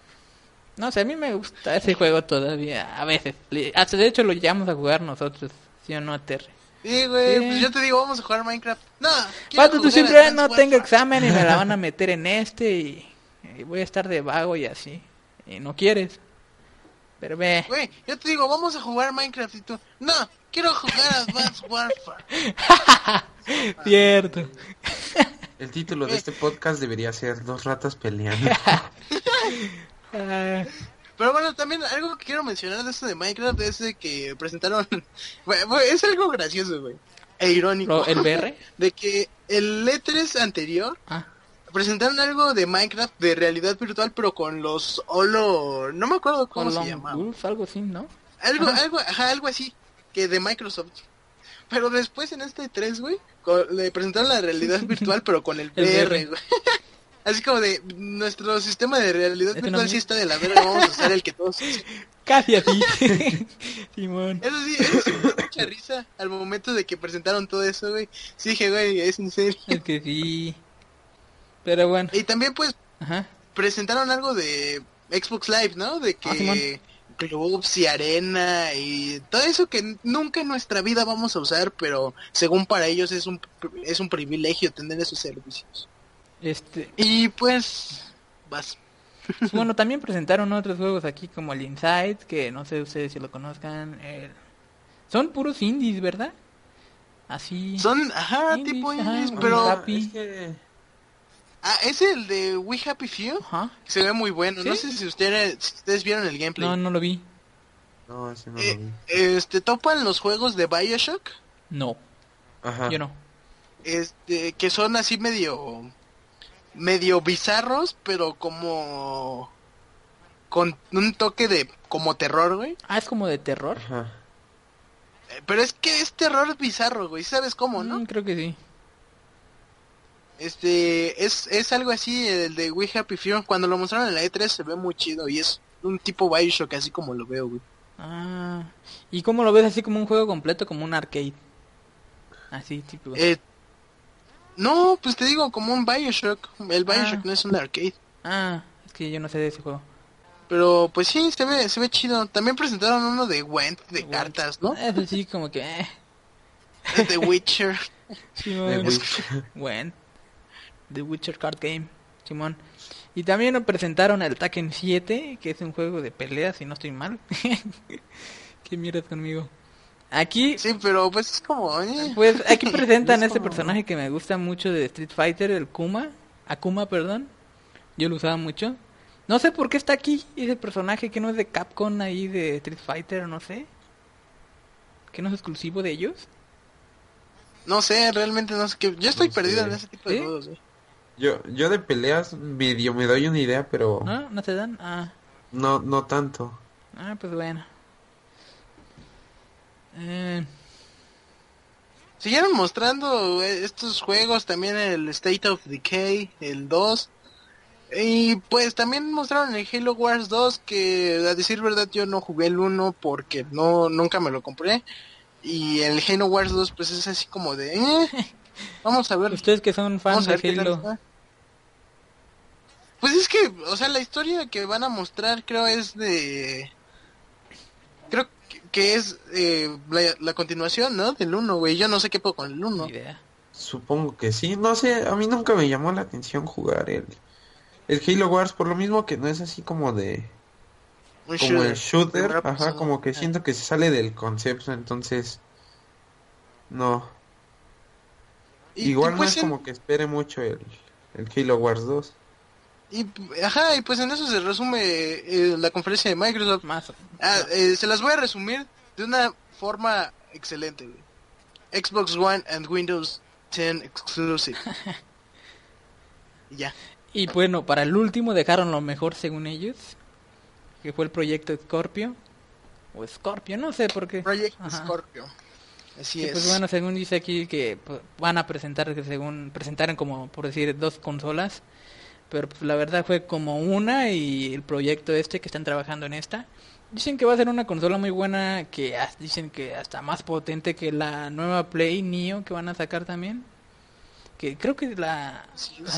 No sé, a mí me gusta ese juego todavía, a veces. Hasta de hecho lo llevamos a jugar nosotros, ¿sí o no, Terry? Sí, güey, Sí. pues yo te digo, vamos a jugar Minecraft. No, quiero Pato, tú siempre Advance no tengo Warfare". examen y me la van a meter en este y, y voy a estar de vago y así. Y no quieres. Pero ve. Güey, yo te digo, vamos a jugar Minecraft y tú, no, quiero jugar Advance Warfare. Cierto. El título de este podcast debería ser Dos ratas peleando. Pero bueno, también algo que quiero mencionar de esto de Minecraft es de que presentaron, güey, güey, es algo gracioso, güey, e irónico, ¿lo- ¿El VR? de que el E3 anterior Ah, presentaron algo de Minecraft de realidad virtual, pero con los Holo, no me acuerdo cómo se llamaba. Wolf, algo así, ¿no? Algo, Ajá. algo, ajá, algo así, que de Microsoft. Pero después en este 3, güey, co- le presentaron la realidad virtual, pero con el VR. güey. Así como de, nuestro sistema de realidad virtual una- sí está de la verga, vamos a usar el que todos... Casi así. Simón. Eso sí, eso sí me dio mucha risa al momento de que presentaron todo eso, güey. Sí dije, güey, es en serio. Es que sí. Pero bueno. Y también, pues, Ajá. presentaron algo de Xbox Live, ¿no? De Ah, que clubs y arena y todo eso que nunca en nuestra vida vamos a usar, pero según para ellos es un es un privilegio tener esos servicios. Este, Y pues vas. bueno, también presentaron otros juegos aquí como el Inside, que no sé ustedes si lo conozcan. el- Son puros indies, ¿verdad? Así. Son, ajá, Indies, tipo ajá, indies, pero happy. Es que... ah, es el de We Happy Few, Ajá. se ve muy bueno. No sé si ustedes si ustedes vieron el gameplay. No, no lo vi. No, ese no Eh, lo vi. Este topan los juegos de BioShock. No, Ajá. yo no. este que son así medio medio bizarros pero como con un toque de como terror güey Ah, es como de terror. Ajá. Eh, pero es que es terror bizarro güey sabes cómo no Mm, creo que sí. este es es algo así el de We Happy Few cuando lo mostraron en la E3 se ve muy chido y es un tipo Bioshock así como lo veo güey Ah, ¿y cómo lo ves así como un juego completo, como un arcade? Así, tipo. Eh, no pues te digo como un Bioshock el Bioshock Ah. no es un arcade Ah, es que yo no sé de ese juego. pero pues sí se ve se ve chido también presentaron uno de Gwent de Gwent. cartas no Es así como que... Eh, The Witcher Simón. Es- Witcher. Bueno, The Witcher Card Game, Simón. Y también nos presentaron el Taken 7, que es un juego de peleas, si no estoy mal. ¿Qué miras conmigo? Aquí, Sí, pero pues es como... eh, pues, aquí presentan Es este como- personaje que me gusta mucho de Street Fighter, el Kuma. Akuma, perdón. Yo lo usaba mucho. No sé por qué está aquí ese personaje que no es de Capcom ahí de Street Fighter, no sé. Que no es exclusivo de ellos. No sé, realmente no sé qué... Yo estoy No perdido sé. en ese tipo de ¿Sí? juegos. Yo, yo de peleas medio me doy una idea, pero ¿No? ¿No te dan? Ah. no, no tanto. Ah, pues bueno. Eh, Siguieron mostrando eh, estos juegos, también el State of Decay, el 2. Y pues también mostraron el Halo Wars 2, que a decir verdad yo no jugué el 1 porque no nunca me lo compré. Y el Halo Wars 2 pues es así como de... eh, vamos a ver. ustedes que son fans de Halo. Pues es que, o sea, la historia que van a mostrar creo es de... Creo que- es eh, la, la continuación, ¿no? Del 1, güey. Yo no sé qué puedo con el 1. Ni idea. Supongo que sí. No sé, a mí nunca me llamó la atención jugar el, el Halo Wars, por lo mismo que no es así como de... Un Como el shooter. ajá, como que siento que se sale del concepto, entonces... No. Igual no es en- como que espere mucho el, el Halo Wars 2. Y, ajá, y pues en eso se resume eh, la conferencia de Microsoft. Más. Ah, eh, se las voy a resumir de una forma excelente, güey. Xbox One and Windows 10 exclusive. Y ya. Y bueno, para el último dejaron lo mejor según ellos. Que fue el proyecto Scorpio. O Scorpio, no sé por qué. Project Ajá. Scorpio. Así Que, es. pues bueno, según dice aquí que pues, van a presentar, que según presentaron como por decir dos consolas, pero pues, la verdad fue como una y el proyecto este que están trabajando en esta. Dicen que va a ser una consola muy buena, que dicen que hasta más potente que la nueva Play Neo que van a sacar también. Que creo que la,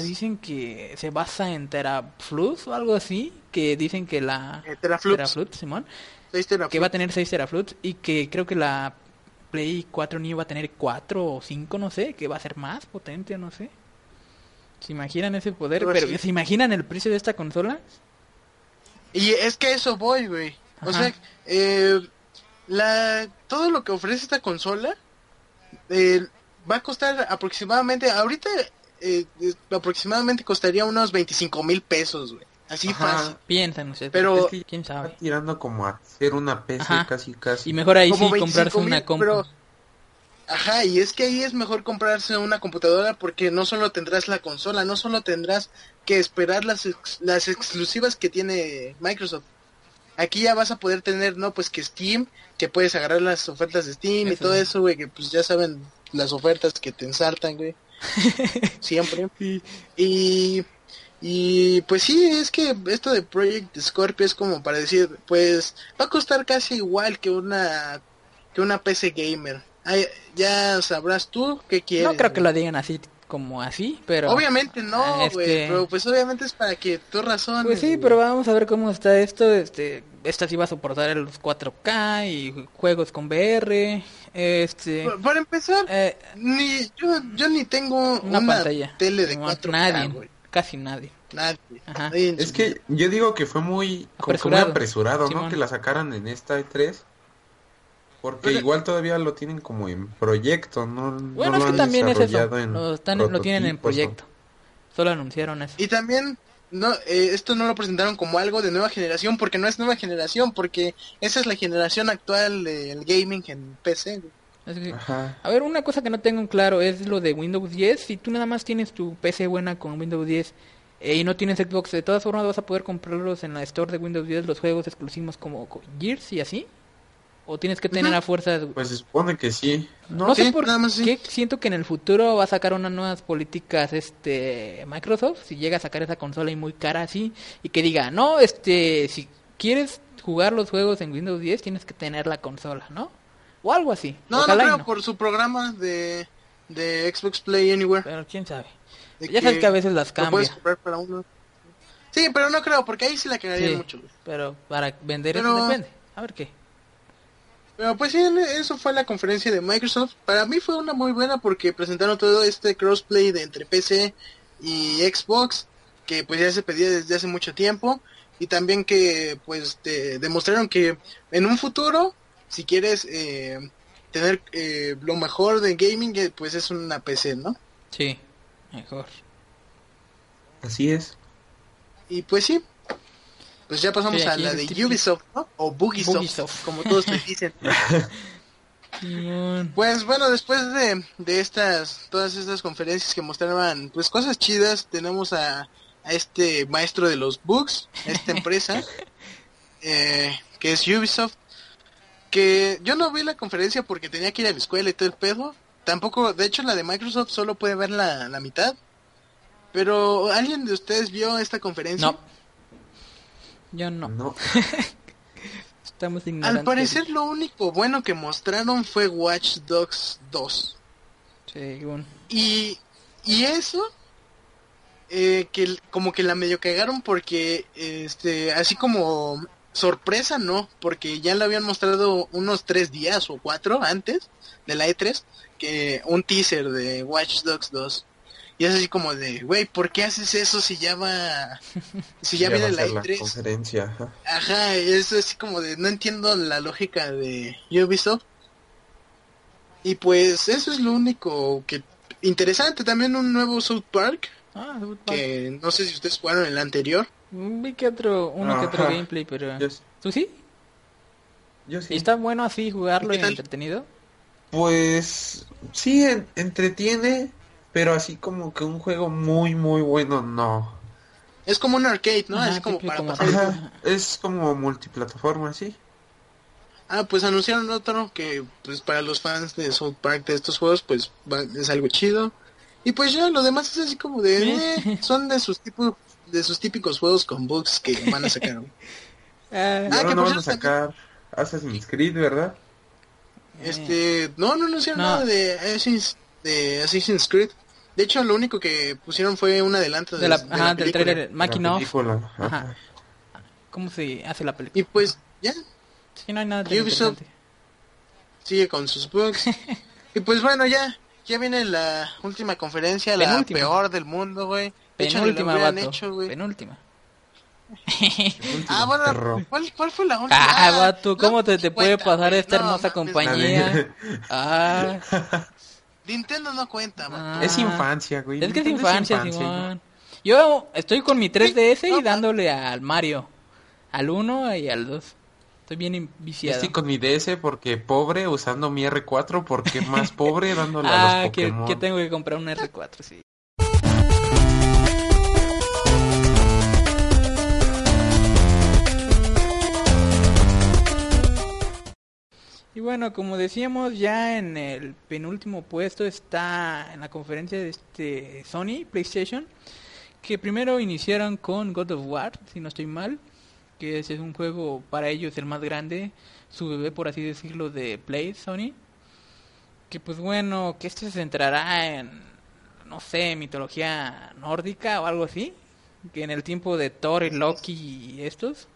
dicen que se basa en teraflops o algo así, que dicen que la Eh, teraflops. teraflops, Simón, teraflops. que va a tener 6 teraflops y que creo que la Play 4 Neo va a tener 4 o 5, no sé, que va a ser más potente, no sé. ¿Se imaginan ese poder? Pero. ¿se imaginan el precio de esta consola? Y es que a eso voy, güey. O sea, eh, la, todo lo que ofrece esta consola eh, va a costar aproximadamente, ahorita eh, aproximadamente costaría unos 25 mil pesos, güey. Así Ajá. fácil. Piensan ustedes. Pero- Es que quién Está sabe. tirando como a hacer una PC Ajá. casi casi. Y mejor ahí Como sí 25 comprarse mil, una compu. pero- Ajá, y es que ahí es mejor comprarse una computadora porque no solo tendrás la consola, no solo tendrás que esperar las, ex- las exclusivas que tiene Microsoft. aquí ya vas a poder tener, no, pues que Steam, que puedes agarrar las ofertas de Steam y todo eso, güey, que pues ya saben las ofertas que te ensartan, güey. Siempre. Sí. Y, y pues sí, es que esto de Project Scorpio es como para decir, pues va a costar casi igual que una que una PC gamer. Ay, ya sabrás tú qué quieres. No creo que lo digan así como así, pero... Obviamente no, Este- güey, pero pues obviamente es para que tú razones. Pues sí, güey. pero vamos a ver cómo está esto. Este, esta sí va a soportar los 4K y juegos con VR. Este, Por- Para empezar, eh, ni yo, yo ni tengo una, una, pantalla. tele de No, 4K, Nadie, güey. casi nadie. Nadie. Ajá. Es que yo digo que fue muy, como que muy Apresurado. apresurado, ¿no? Que la sacaran en esta E3. Porque Pero- igual todavía lo tienen como en proyecto, ¿no? no Bueno, lo es que han también es eso. desarrollado en Lo, están- lo tienen en proyecto. Solo anunciaron eso. Y también no eh, esto no lo presentaron como algo de nueva generación porque no es nueva generación porque esa es la generación actual del gaming en PC. que- ¿no? A ver, una cosa que no tengo en claro es lo de Windows 10. Si tú nada más tienes tu PC buena con Windows 10 eh, y no tienes Xbox, de todas formas vas a poder comprarlos en la store de Windows 10, los juegos exclusivos como co- Gears y así. O tienes que tener Ujú. a fuerza Pues se supone que sí. No, Sí, sé por nada más sí. qué siento que en el futuro va a sacar unas nuevas políticas este Microsoft si llega a sacar esa consola y muy cara así y que diga, "No, este si quieres jugar los juegos en Windows 10 tienes que tener la consola, ¿no?" O algo así. No, Ojalá no creo no. por su programa de, de Xbox Play Anywhere. Pero quién sabe. de Ya sabes que a veces las cambia. puedes comprar para uno. Sí, pero no creo porque ahí sí la Sí, mucho. pero para vender Pero- eso depende. A ver qué. Pero pues sí, eso fue la conferencia de Microsoft. Para mí fue una muy buena porque presentaron todo este crossplay de entre PC y Xbox, que pues ya se pedía desde hace mucho tiempo. Y también que pues te demostraron que en un futuro, si quieres eh, tener eh, lo mejor de gaming, eh, pues es una PC, ¿no? Sí, mejor. Así es. Y pues sí. Pues ya pasamos Sí, a la de típico- Ubisoft, ¿no? O Bugisoft, Bugisoft. como todos te dicen. Pues bueno, después de, de estas, todas estas conferencias que mostraban pues cosas chidas, tenemos a, a este maestro de los bugs, a esta empresa, eh, que es Ubisoft, que yo no vi la conferencia porque tenía que ir a la escuela y todo el pedo, tampoco, de hecho la de Microsoft solo puede ver la, la mitad, pero ¿alguien de ustedes vio esta conferencia? No. Yo no. No. Estamos ignorantes. Al parecer lo único bueno que mostraron fue Watch Dogs 2. Según. Y, y eso, eh, que como que la medio cagaron porque, este, así como sorpresa, no, porque ya la habían mostrado unos tres días o cuatro antes de la E3, que un teaser de Watch Dogs 2. Y es así como de, güey, ¿por qué haces eso si ya va, si ya, va a viene la ser E3? conferencia. ajá. Ajá, es así como de, no entiendo la lógica de Ubisoft. Y pues eso es lo único que interesante. También un nuevo South Park, Ah, que no sé si ustedes jugaron el anterior. vi que otro, uno que otro gameplay, pero... Yo, ¿Tú sí? yo sí. ¿Y está bueno así jugarlo ¿Qué y entretenido? Pues sí, en- entretiene, pero así como que un juego muy, muy bueno, no. Es como un arcade, ¿no? Ajá, así como para como pasar. Ajá, es como multiplataforma, sí. Ah, pues anunciaron otro que pues para los fans de South Park de estos juegos pues va- es algo chido. Y pues ya lo demás es así como de eh, son de sus tipos de sus típicos juegos con bugs que van a sacar. Ah, Ah, ahora que no van a sacar Assassin's Creed, ¿verdad? Este, no, no anunciaron No. nada de Assassin's, de Assassin's Creed. De hecho, lo único que pusieron fue un adelanto de, de la, de ajá, la del trailer, Making La of. película, ajá. ¿Cómo se hace la película? Y pues ya, Sí, no hay nada Ubisoft. interesante. sigue con sus bugs. y pues bueno, ya, ya viene la última conferencia, la Penúltima. peor del mundo, güey. De hecho, Penúltima, vato. hecho, güey. Penúltima. Ah, bueno. ¿cuál, cuál fue la última? Ah, vato, ¿cómo no, te, te puede pasar esta No, hermosa compañía? Ah, Nintendo no cuenta, man. ah. Es infancia, güey. Es que es infancia, güey. Simón. Yo estoy con mi 3DS no, y dándole al Mario. Al 1 y al 2. Estoy bien Yo viciado. estoy con mi DS porque pobre usando mi R4 porque más pobre dándole a Ah, los que, Pokémon. que tengo que comprar un R4, sí. Y bueno, como decíamos, ya en el penúltimo puesto está en la conferencia de este Sony PlayStation, que primero iniciaron con God of War, si no estoy mal, que ese es un juego para ellos el más grande, su bebé por así decirlo de Play Sony. Que pues bueno, que este se centrará en no sé, mitología nórdica o algo así, que en el tiempo de Thor y Loki y estos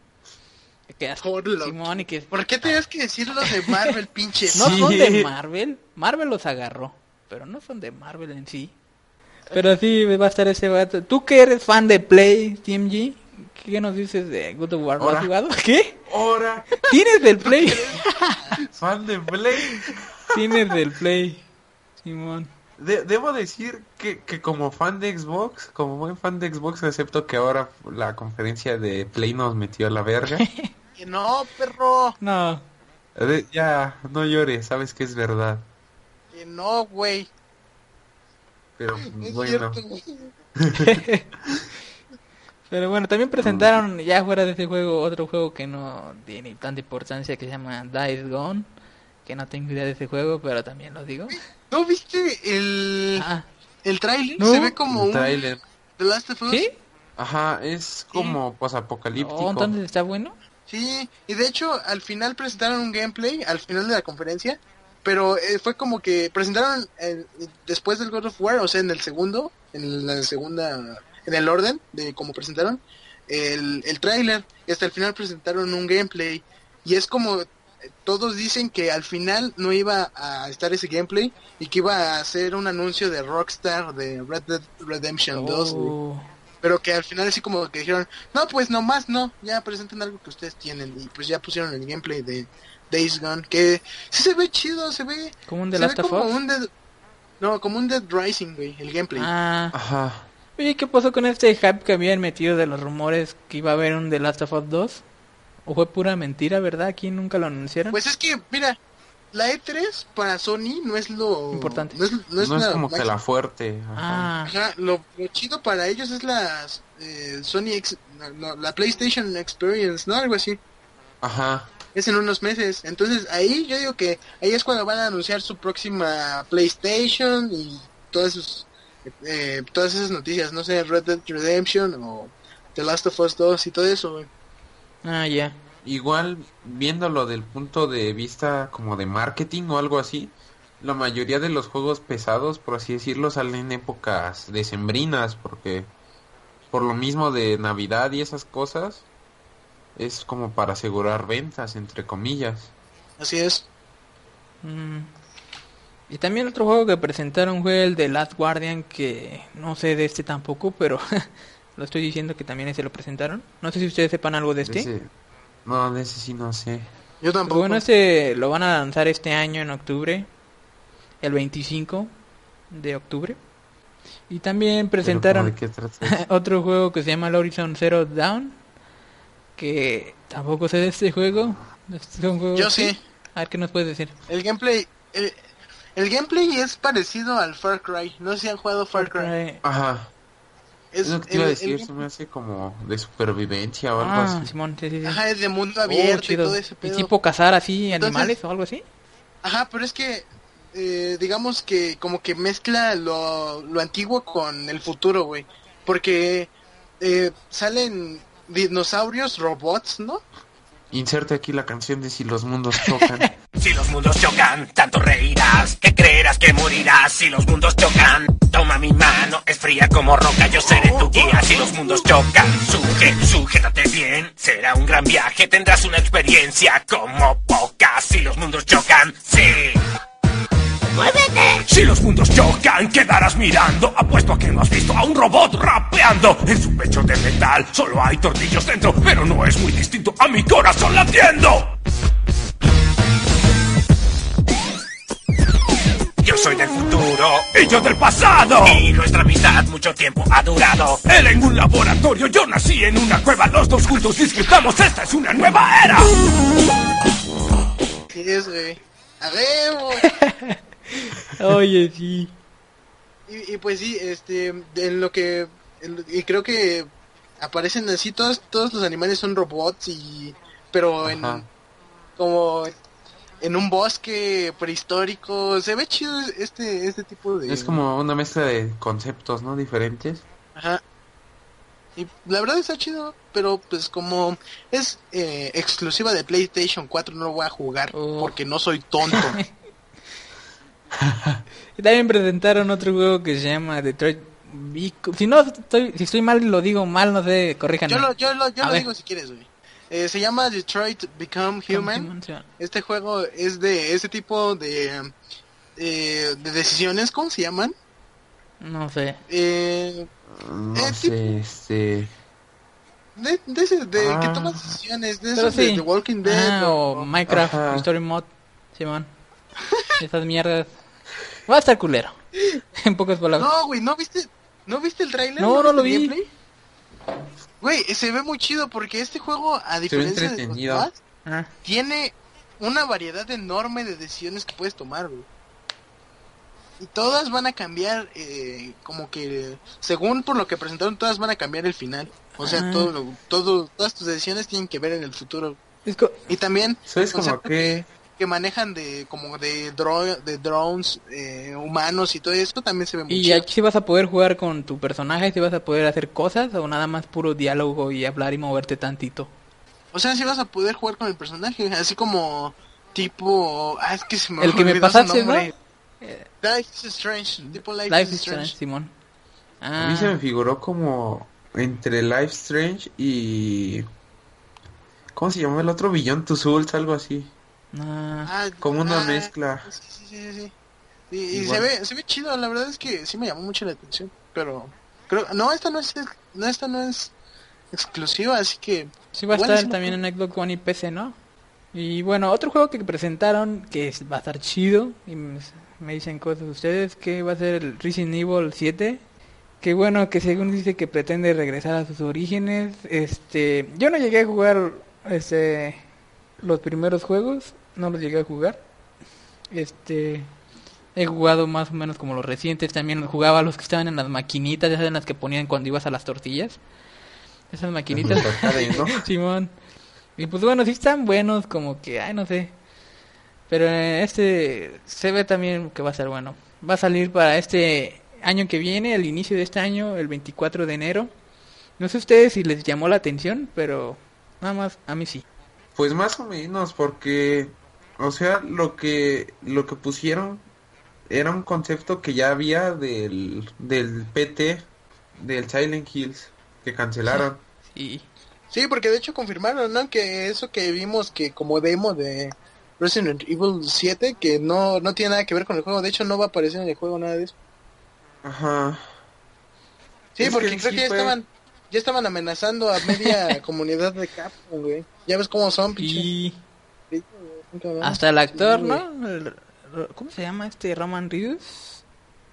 que. Simón, y que ¿Por qué tenías que decir los de Marvel, pinche? no Sí. son de Marvel. Marvel los agarró, pero no son de Marvel en sí. Pero sí va a estar ese vato. ¿Tú que eres fan de Play, TMG? ¿Qué nos dices de God of War? ¿Lo has jugado? ¿Qué? Ahora, ¿Tienes del Play? fan de Play. Tienes del Play, Simón. De- debo decir que, que como fan de Xbox, como buen fan de Xbox, acepto que ahora la conferencia de Play nos metió a la verga. Que no, perro. No, De- ya, no llores, sabes que es verdad. Que no, güey. Pero No es bueno, cierto, pero bueno, también presentaron ya fuera de ese juego otro juego que no tiene tanta importancia que se llama Dice Gone. Que no tengo idea de ese juego, pero también lo digo. ¿No viste el, Ah, el trailer? No. Se ve como un un tráiler. The Last of Us. ¿sí? Ajá, es como posapocalíptico. Oh, entonces está bueno. Sí, y de hecho al final presentaron un gameplay, al final de la conferencia, pero eh, fue como que presentaron eh, después del God of War, o sea, en el segundo, en la segunda, en el orden de cómo presentaron el, el tráiler, y hasta el final presentaron un gameplay, y es como todos dicen que al final no iba a estar ese gameplay y que iba a ser un anuncio de Rockstar de Red Dead Redemption 2. güey. Oh. Pero que al final así como que dijeron, no, pues nomás no, ya presenten algo que ustedes tienen. Y pues ya pusieron el gameplay de Days Gone, que sí se ve chido, se ve... Como un The Last of como Us. un Dead... No, como un Dead Rising, güey, el gameplay. Ah, Ajá. oye, ¿qué pasó con este hype que habían metido de los rumores que iba a haber un The Last of Us 2? ¿O fue pura mentira, verdad? Aquí nunca lo anunciaron. Pues es que, mira, la E3 para Sony no es lo... Importante. No es, no No es, es la como que la fuerte. Ajá. ah, Ajá, lo, lo chido para ellos es la eh, Sony... Ex- no, no, la PlayStation Experience, ¿no? Algo así. Ajá. es en unos meses. Entonces ahí yo digo que ahí es cuando van a anunciar su próxima PlayStation y todas sus eh, todas esas noticias, no sé, Red Dead Redemption o The Last of Us 2 y todo eso, güey. Ah, ya. Igual, viéndolo del punto de vista como de marketing o algo así, la mayoría de los juegos pesados, por así decirlo, salen en épocas decembrinas, porque por lo mismo de Navidad y esas cosas, es como para asegurar ventas, entre comillas. Así es. Mm. Y también otro juego que presentaron fue el de Last Guardian, que no sé de este tampoco, pero lo estoy diciendo que también ese lo presentaron. No sé si ustedes sepan algo de este. Ese- No, de ese sí no sé. Yo tampoco. bueno, este lo van a lanzar este año en octubre, el 25 de octubre. Y también presentaron otro juego que se llama Horizon Zero Dawn, que tampoco sé de este juego. Este es un juego Yo sí. A ver qué nos puedes decir. El gameplay el, el gameplay es parecido al Far Cry. No sé si han jugado Far Cry. Ajá. Es, Es lo que te iba a decir, el- se me hace como de supervivencia o algo Ah, así. Simón, sí, sí, sí. Ajá, es de mundo Oh, abierto y chido. todo ese ¿Y pedo. tipo cazar así Entonces- animales o algo así? Ajá, pero es que eh, digamos que como que mezcla lo, lo antiguo con el futuro, güey. Porque eh, salen dinosaurios, robots, ¿no? Inserte aquí la canción de Si los mundos chocan. Si los mundos chocan, tanto reirás que creerás que morirás si los mundos chocan. Toma mi mano, es fría como roca, yo seré tu guía si los mundos chocan. Suje, sujétate bien, será un gran viaje, tendrás una experiencia como pocas si los mundos chocan. Sí. ¡Muévete! Si los mundos chocan, quedarás mirando. Apuesto a que no has visto a un robot rapeando. En su pecho de metal solo hay tornillos dentro, pero no es muy distinto a mi corazón latiendo. Yo soy del futuro y yo del pasado. Y nuestra amistad mucho tiempo ha durado. Él en un laboratorio, yo nací en una cueva. Los dos juntos disfrutamos, esta es una nueva era. Sí, es, güey. A. Oye, sí. Y, y pues sí, este, en lo que, en- y creo que aparecen así todos, todos los animales son robots y, pero en, Ajá. como, en un bosque prehistórico. Se ve chido este, este tipo de... Es como una mezcla de conceptos, ¿no? Diferentes. Ajá. Y la verdad está chido, pero pues como es eh, exclusiva de PlayStation 4 no lo voy a jugar Oh. porque no soy tonto. También presentaron otro juego que se llama Detroit Become... Si no estoy, si estoy mal lo digo mal, no sé, corríjanme. yo lo, yo lo, yo A lo ver. digo si quieres, güey. Eh, se llama Detroit Become Human. Este juego es de ese tipo de, eh, de decisiones, ¿cómo se llaman? No sé. Eh, No sé, este... de, de, ese- de que Ah. tomas decisiones, de esos de sí. The Walking Dead. Ah, o- o Minecraft Ajá. Story Mod, Simón. Esas mierdas. Va a estar culero. en pocas palabras. No, güey, ¿no viste, ¿no viste el trailer? No, no lo vi. gameplay? Güey, se ve muy chido porque este juego, a diferencia de los demás, Ah, tiene una variedad enorme de decisiones que puedes tomar, güey. Y todas van a cambiar, eh, como que, según por lo que presentaron, todas van a cambiar el final. O sea, Ah. todo, lo- todo, todas tus decisiones tienen que ver en el futuro. es Y también ¿Sabes como que... que manejan de como de, dro- de drones eh, humanos y todo esto también se ve muy y chido. aquí vas a poder jugar con tu personaje, si vas a poder hacer cosas o nada más puro diálogo y hablar y moverte tantito. O sea, si vas a poder jugar con el personaje, así como tipo, ah, es que se me El que me pasaste, ¿no? nombre. Life is Strange, tipo Life, Life is is Strange. Strange, Simón. A Ah, mí se me figuró como entre Life Strange y... ¿Cómo se llama el otro? Beyond Two Souls, algo así. Ah, Ah, Como una ah, mezcla. Sí, sí, sí, sí. Y, se ve, se ve chido, la verdad es que sí me llamó mucho la atención, pero creo, no, esta no es, no, esta no es exclusiva, así que sí va a estar también en Xbox One y PC, ¿no? Y bueno, otro juego que presentaron que va a estar chido y me, me dicen cosas ustedes que va a ser el Resident Evil 7. Que bueno, que según dice que pretende regresar a sus orígenes. Este, yo no llegué a jugar este los primeros juegos, no los llegué a jugar. Este, he jugado más o menos como los recientes, también jugaba los que estaban en las maquinitas, esas en las que ponían cuando ibas a las tortillas. Esas maquinitas. Simón. Y pues bueno, sí están buenos, como que, ay, no sé. Pero eh, este se ve también que va a ser bueno. Va a salir para este año que viene, el inicio de este año, el 24 de enero. No sé ustedes si les llamó la atención, pero nada más a mí sí. Pues más o menos, porque, o sea, lo que, lo que pusieron era un concepto que ya había del, del PT, del Silent Hills, que cancelaron. Y Sí, porque de hecho confirmaron, ¿no? Que eso que vimos que como demo de Resident Evil 7, que no, no tiene nada que ver con el juego, de hecho no va a aparecer en el juego nada de eso. Ajá. Sí, Es porque creo sí que ya fue- estaban, ya estaban amenazando a media comunidad de Capcom, güey. Ya ves cómo son, pinche. güey, nunca van. Hasta el actor, Sí. ¿no? El- ¿Cómo se llama este Roman Reedus?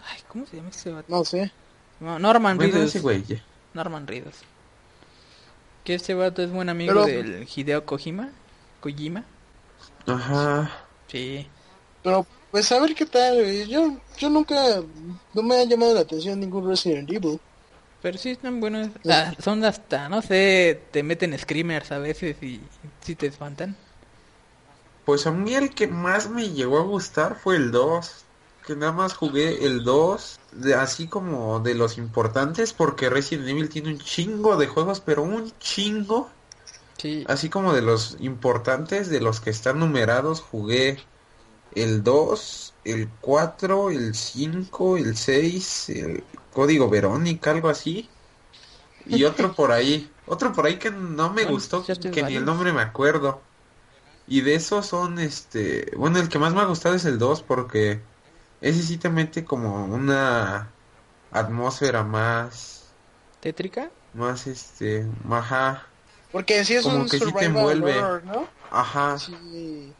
Ay, ¿cómo se llama este vato? No sé. No, Norman Reedus. ese güey. ya. Norman Reedus. Que este vato es buen amigo Pero- del Hideo Kojima. Kojima. Ajá. Sí. Pero, pues a ver qué tal. Yo, yo nunca, no me ha llamado la atención ningún Resident Evil. Pero sí están buenos. Ah, son hasta, no sé, te meten screamers a veces y sí te espantan. Pues a mí el que más me llegó a gustar fue el 2. Que nada más jugué el 2, de, así como de los importantes, porque Resident Evil tiene un chingo de juegos, pero un chingo. Sí. Así como de los importantes, de los que están numerados, jugué el 2, el 4, el 5, el 6, el Código Verónica, algo así. Y otro por ahí. Otro por ahí que no me Bueno, gustó, que ni el nombre me acuerdo. Y de esos son, este... Bueno, el que más me ha gustado es el 2 porque ese sí te mete como una atmósfera más... ¿Tétrica? Más, este... Ajá. Porque sí es Como un que sí te survival envuelve. horror, ¿no? Ajá. Sí,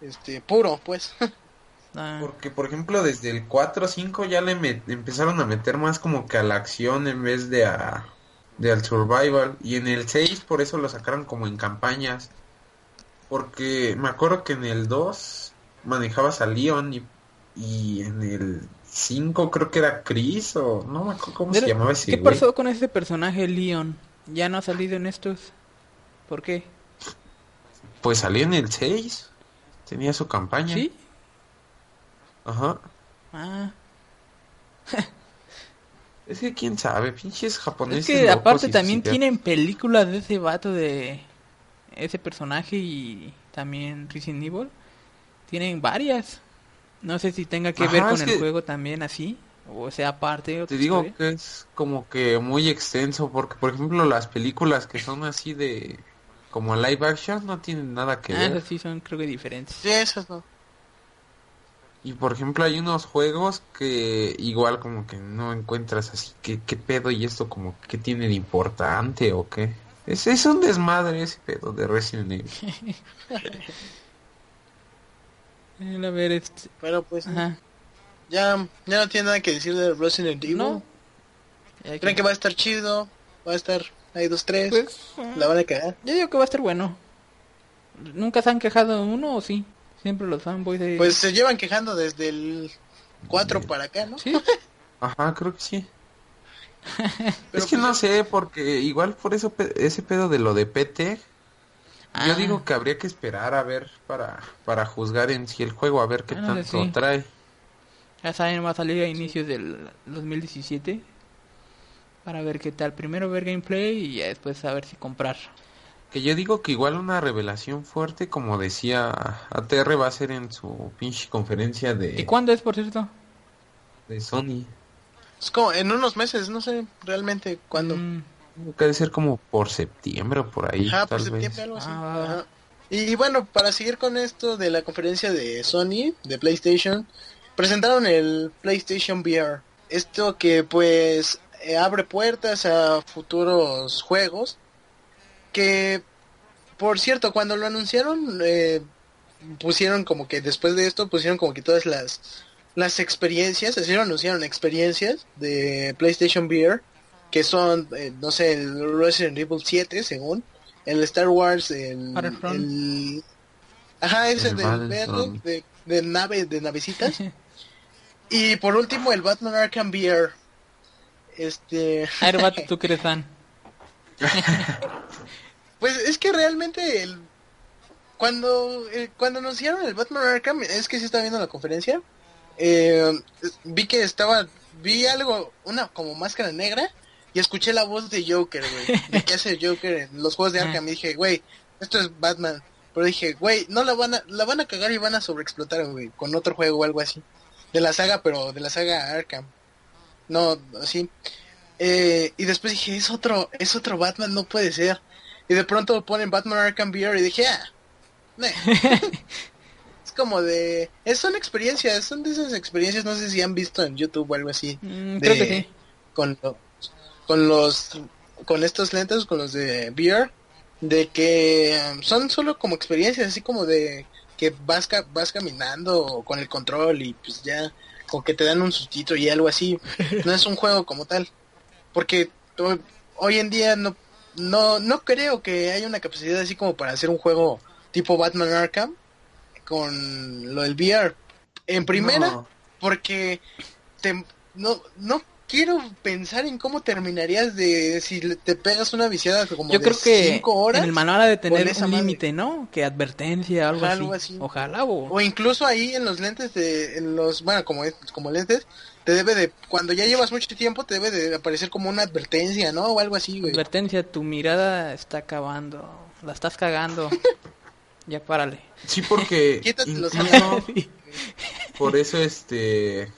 este, puro, pues. Ah, Porque, por ejemplo, desde el 4 o 5 ya le met- empezaron a meter más como que a la acción en vez de a de al survival. Y en el 6 por eso lo sacaron como en campañas. Porque me acuerdo que en el 2 manejabas a Leon y, y en el 5 creo que era Chris o no me acuerdo cómo se llamaba ese ¿Qué güey. pasó con ese personaje Leon? ¿Ya no ha salido en estos? ¿Por qué? Pues salió en el 6. Tenía su campaña. ¿Sí? Ajá. Ah. Es que quién sabe, pinches japoneses. Es que locos aparte también tienen películas de ese vato de ese personaje y también Resident Evil. Tienen varias. No sé si tenga que ver con el que- juego también así. O sea, aparte. Te digo historia. que es como que muy extenso, porque por ejemplo las películas que son así de como live action no tienen nada que Ah, ver. esas sí son creo que diferentes. Sí, esas no. Y por ejemplo hay unos juegos que igual como que no encuentras así que qué pedo y esto como que tiene de importante o qué. Es, es un desmadre ese pedo de Resident Evil. Eh, A ver, este... Pero pues Ajá. ya, ya no tiene nada que decir de Resident Evil. No. ¿Creen que va a estar chido? Va a estar ahí dos, tres. Pues, La van a cagar. yo digo que va a estar bueno. ¿Nunca se han quejado uno o sí? Siempre los fanboys de... Pues se llevan quejando desde el 4 para acá, ¿no? Sí. Ajá, creo que sí. Pero es que pues no sé, porque igual por eso ese pedo de lo de PT, Ah, yo digo que habría que esperar a ver para, para juzgar en sí el juego, a ver qué Ah, no tanto sí. trae. Ya saben, va a salir a inicios del 2017. Para ver qué tal. Primero ver gameplay y ya después a ver si comprar. Que yo digo que igual una revelación fuerte, como decía ATR, va a ser en su pinche conferencia ¿Y de, cuándo es, por cierto? de Sony. Es como en unos meses, no sé realmente cuándo. Mm, debe ser como por septiembre o por ahí, Ajá, por tal septiembre, vez. algo así. Ah. Y bueno, para seguir con esto de la conferencia de Sony, de PlayStation, presentaron el PlayStation VR. Esto que pues eh, abre puertas a futuros juegos. Que, por cierto, cuando lo anunciaron, eh, pusieron como que después de esto, pusieron como que todas las, las experiencias, así lo anunciaron, experiencias de PlayStation VR. Que son, eh, no sé, el Resident Evil 7, según el Star Wars, el, ajá, ese El de, de, de nave, de navecitas. y por último el Batman Arkham VR. Este, A ver, vato, tú que eres fan. pues es que realmente el cuando eh, cuando anunciaron el Batman Arkham, es que sí estaba viendo la conferencia. Eh, vi que estaba vi algo, una como máscara negra y escuché la voz de Joker, güey. De que hace Joker en los juegos de. Arkham y dije, güey, esto es Batman. Pero dije, güey, no la van a la van a cagar y van a sobreexplotar, güey, con otro juego o algo así. De la saga, pero de la saga Arkham. No, así. Eh, y después dije, es otro, es otro Batman, no puede ser. Y de pronto ponen Batman Arkham VR y dije, ah, meh". como de, es, son experiencias, son de esas experiencias, no sé si han visto en YouTube o algo así, Mm, de- creo que sí. con los, con los, con estos lentes, con los de VR, de que um, son solo como experiencias, así como de que vas, ca- vas caminando con el control y pues ya, como que te dan un sustito y algo así, no es un juego como tal, porque hoy en día no, no, no creo que haya una capacidad así como para hacer un juego tipo Batman Arkham con lo del VR. En primera, No. porque te, no, no quiero pensar en cómo terminarías de si te pegas una viciada como Yo de creo que cinco horas en el manual ha de tener un límite, ¿no? Que advertencia, algo, Ajá, así. Ojalá, o... o incluso ahí en los lentes de en los bueno como como lentes te debe de cuando ya llevas mucho tiempo te debe de aparecer como una advertencia no o algo así güey Advertencia, tu mirada está acabando. La estás cagando. ya párale. Sí, porque incluso Sí. por eso este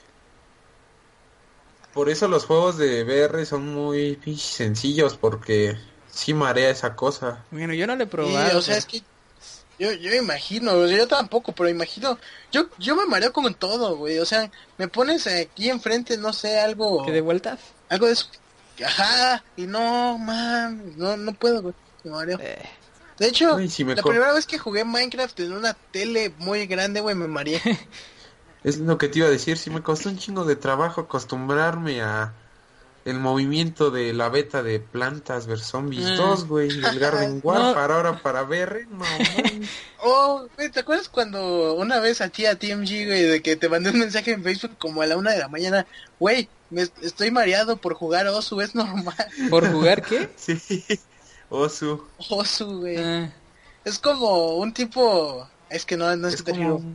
por eso los juegos de VR son muy sencillos porque sí marea esa cosa. Bueno, yo no le he probado. o sea es que yo yo imagino o sea, yo tampoco pero imagino yo yo me mareo con todo güey o sea me pones aquí enfrente no sé algo ¿Que de vueltas? algo de eso ajá y no man no no puedo güey me mareo Eh, de hecho si la primera vez que jugué Minecraft en una tele muy grande güey me mareé Es lo que te iba a decir, sí me costó un chingo de trabajo acostumbrarme a el movimiento de la beta de Plantas vs Zombies Ah. 2, güey, del Garden Warfare, ahora para VR, no mames. Oh, güey, ¿te acuerdas cuando una vez a ti, a TMG, güey, de que te mandé un mensaje en Facebook como a la una de la mañana? Güey, me estoy mareado por jugar Osu, es normal. ¿Por jugar qué? Sí, Osu. Osu, güey. Ah, Es como un tipo Es que no, no es, Es Hero. como...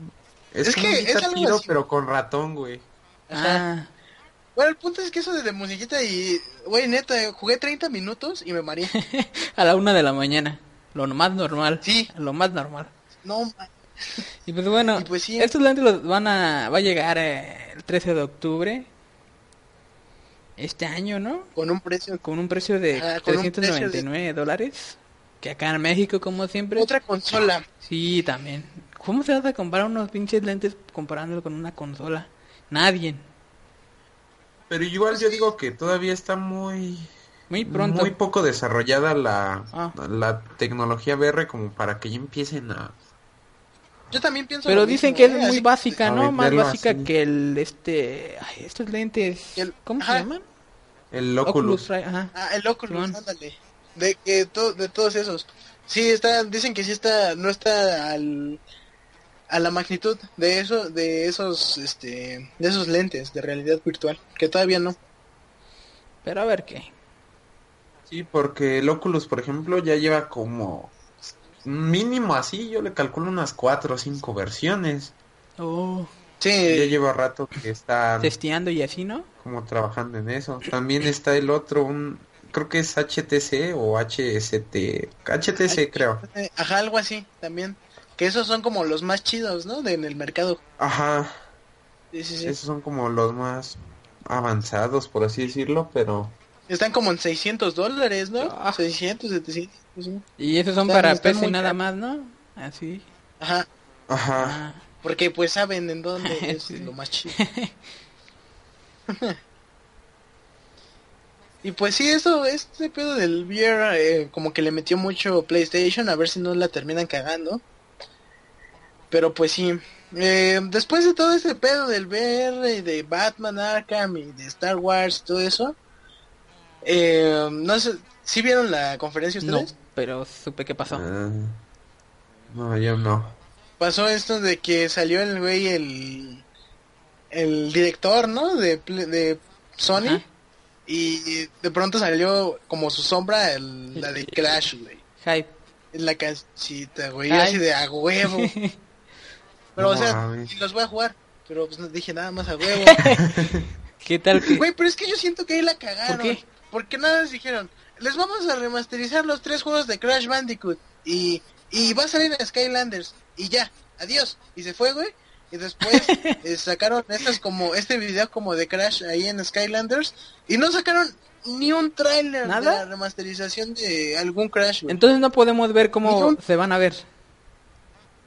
Es, Es como que es algo así. pero con ratón, güey. Ah, Bueno, el punto es que eso de, de musiquita y... Güey, neta, jugué 30 minutos y me mareé. a la una de la mañana. Lo más normal. Sí. Lo más normal. No, ma- Y pues bueno, Y pues sí. estos lentes los van a, va a llegar eh, el 13 de octubre. Este año, ¿no? con un precio... Con un precio de Ah, con un precio de- 399 dólares. Que acá en México, como siempre. Otra consola. Sí, también. ¿Cómo se va a comprar unos pinches lentes comparándolo con una consola? Nadie. Pero igual yo digo que todavía está muy... Muy pronto. Muy poco desarrollada la, Ah. la tecnología VR como para que ya empiecen a... Yo también pienso Pero lo dicen mismo, que es ¿eh? muy Así- básica, ¿no? Más básica así. que el, este... Ay, estos lentes... El- ¿Cómo ajá. se llaman? El Oculus. Ajá. Ah, el Oculus, ándale. De que to- de todos esos. Sí, está, dicen que sí está, no está al, a la magnitud de eso, de esos, este, de esos lentes de realidad virtual, que todavía no. Pero a ver qué. Sí, porque el Oculus, por ejemplo, ya lleva como... Mínimo así, yo le calculo unas cuatro o cinco versiones. Oh, Ya Sí, lleva rato que está testeando y así, ¿no? como trabajando en eso. También está el otro, un creo que es HTC o HST. HTC creo. ajá, algo así también. Que esos son como los más chidos, ¿no? De, en el mercado. Ajá, Sí, sí, sí. esos son como los más avanzados, por así decirlo, pero... Están como en 600 dólares, ¿no? Ah. 600, 700. sí. Y esos son Están- para están PC nada más, ¿no? Así. Ajá, Ajá. Ah, porque pues saben en dónde es Sí. lo más chido. Y pues sí, eso, este pedo del VR, eh, como que le metió mucho PlayStation, a ver si no la terminan cagando. Pero pues sí, eh, después de todo ese pedo del VR y de Batman Arkham y de Star Wars y todo eso, eh, no sé, ¿sí vieron la conferencia no, ustedes? pero supe qué pasó. Ah, no, yo no. Pasó esto de que salió el güey, el, el director, ¿no? De, de Sony. Ajá. Y de pronto salió como su sombra el- la de Crash, güey. Hype. En la casita, güey. Así de a huevo. Pero, No o sea, y los voy a jugar. Pero pues no dije nada más a huevo. ¿Qué tal que...? Güey, pero es que yo siento que ahí la cagaron. ¿Por qué? Porque nada les dijeron, les vamos a remasterizar los tres juegos de Crash Bandicoot. Y, y va a salir en Skylanders. Y ya, adiós. Y se fue, güey. Y después eh, sacaron estas como, este video como de Crash ahí en Skylanders. Y no sacaron ni un tráiler de la remasterización de algún Crash. Entonces no podemos ver cómo un- se van a ver.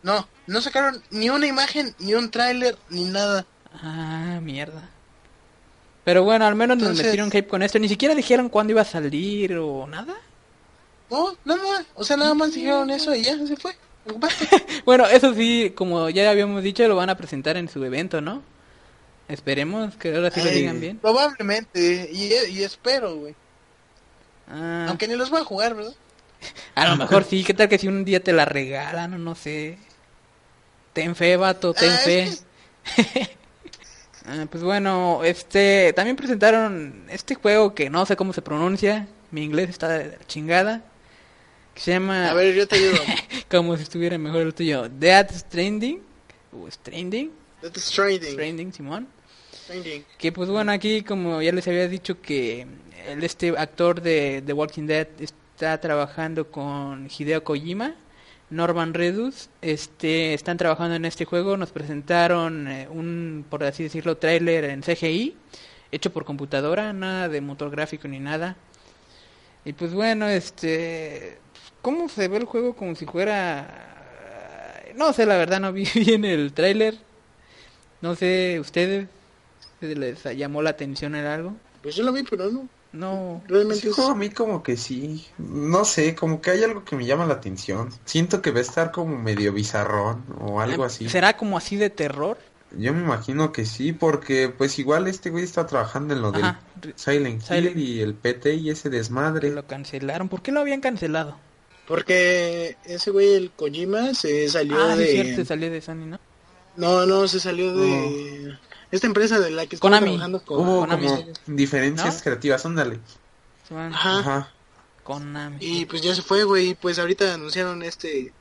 No, no sacaron ni una imagen, ni un tráiler, ni nada. Ah, mierda. Pero bueno, al menos nos metieron hype con esto. Ni siquiera dijeron cuándo iba a salir o nada. No, nada, o sea, nada más dijeron eso y ya se fue. Bueno, eso sí, como ya habíamos dicho, lo van a presentar en su evento, ¿no? Esperemos que ahora sí lo digan bien. Probablemente, y, y espero, güey. Ah, Aunque ni los voy a jugar, ¿verdad? a lo mejor sí. ¿Qué tal que si un día te la regalan o no sé? Ten fe, vato, ten Ah, fe. es Ah, pues bueno, este, también presentaron este juego que no sé cómo se pronuncia, mi inglés está de la chingada, que se llama, A ver, yo te ayudo. como si estuviera mejor el tuyo, Death Stranding, o Stranding, Death Stranding. Stranding, Simón, Stranding. que pues bueno, aquí como ya les había dicho que el este actor de The Walking Dead está trabajando con Hideo Kojima, Norman Redus, este, están trabajando en este juego, nos presentaron eh, un, por así decirlo, tráiler en CGI, hecho por computadora, nada de motor gráfico ni nada. Y pues bueno, este, ¿cómo se ve el juego como si fuera, no sé, la verdad no vi bien el tráiler, no sé, ustedes, ¿les llamó la atención en algo? Pues yo lo vi, pero no. No, Realmente Sí, es... a mí como que sí. No sé, como que hay algo que me llama la atención. Siento que va a estar como medio bizarrón o algo así. ¿será como así de terror? Yo me imagino que sí, porque pues igual este güey está trabajando en lo Ajá, del Silent, Silent- Hill y el PT y ese desmadre. lo cancelaron, ¿por qué lo habían cancelado? Porque ese güey, el Kojima, se salió Ah, de... es cierto, salió de Sony, ¿no? No, no, se salió de... Esta empresa de la que está Konami. trabajando con... Hubo Konami. como diferencias ¿No? creativas, ándale. Ajá. Ajá. Konami. Y pues ya se fue, güey. Y pues ahorita anunciaron este...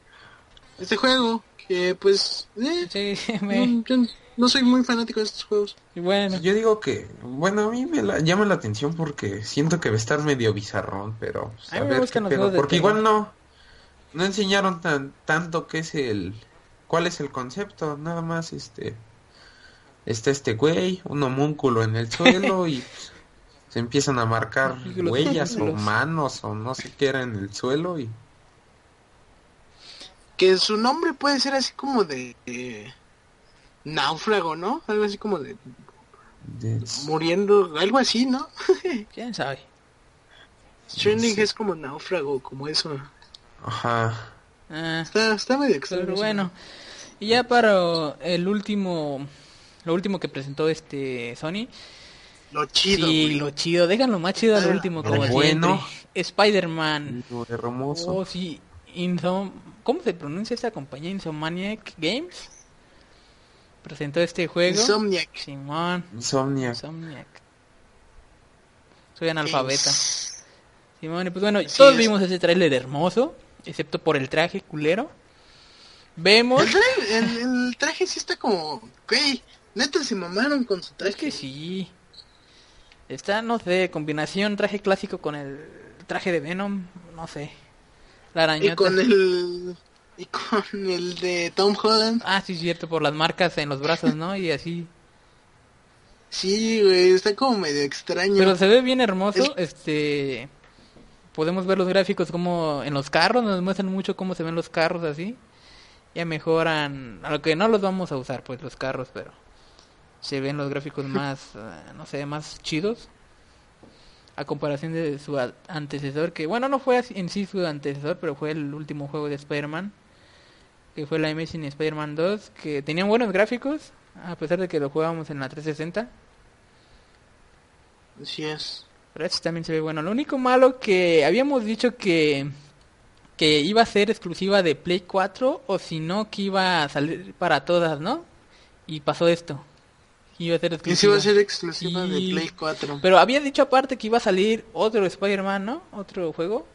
Este juego. que pues eh, Sí, me- no, yo no soy muy fanático de estos juegos. y bueno, Yo digo que, bueno, a mí me la, llama la atención porque siento que va a estar medio bizarrón, pero pues, A a, ver qué pedo, porque igual no, no enseñaron tan, tanto qué es el, cuál es el concepto, nada más este, está este güey, un homúnculo en el suelo y pues, se empiezan a marcar huellas o manos o no sé qué era en el suelo y Que su nombre puede ser así como de eh, náufrago, ¿no? Algo así como de de- muriendo, algo así, ¿no? quién sabe. Stranding Sí. es como náufrago, como eso. ajá, Ah, Está, está medio extraño. pero bueno, y ya para el último, lo último que presentó este Sony, Lo chido, sí, güey. lo chido, déjenlo más chido al Ah, último como bueno. Spider-Man. hermoso, Oh, sí, Insom ¿cómo se pronuncia esta compañía? Insomniac Games. Presentó este juego. Insomniac. Simón, Insomnia, Insomniac. Soy analfabeta. Games. Simón, pues bueno, Así todos es. vimos ese tráiler hermoso, excepto por el traje culero. Vemos, El traje, el, el traje sí está como, güey, neta se mamaron con su traje. es que sí. Está, no sé, combinación traje clásico con el traje de Venom, no sé. La Y arañota. con el y con el de Tom Holland. Ah, sí, cierto, por las marcas en los brazos, ¿no? Y así. Sí, güey, está como medio extraño. Pero se ve bien hermoso, El- este... Podemos ver los gráficos como en los carros, nos muestran mucho cómo se ven los carros así. Ya mejoran, a lo que no los vamos a usar pues los carros, pero se ven los gráficos más, eh, no sé, más chidos. A comparación de su antecesor, que bueno, no fue en sí su antecesor, pero fue el último juego de Spider-Man. Que fue la Amazing Spider-Man 2, que tenían buenos gráficos, a pesar de que lo jugábamos en la 360. Así es. Pero este también se ve bueno. Lo único malo que habíamos dicho que que iba a ser exclusiva de Play 4 o si no que iba a salir para todas, ¿no? Y pasó esto. Iba a ser Y sí exclusiva. va a ser exclusiva Sí. de Play 4. Pero había dicho aparte que iba a salir otro Spider-Man, ¿no? Otro juego.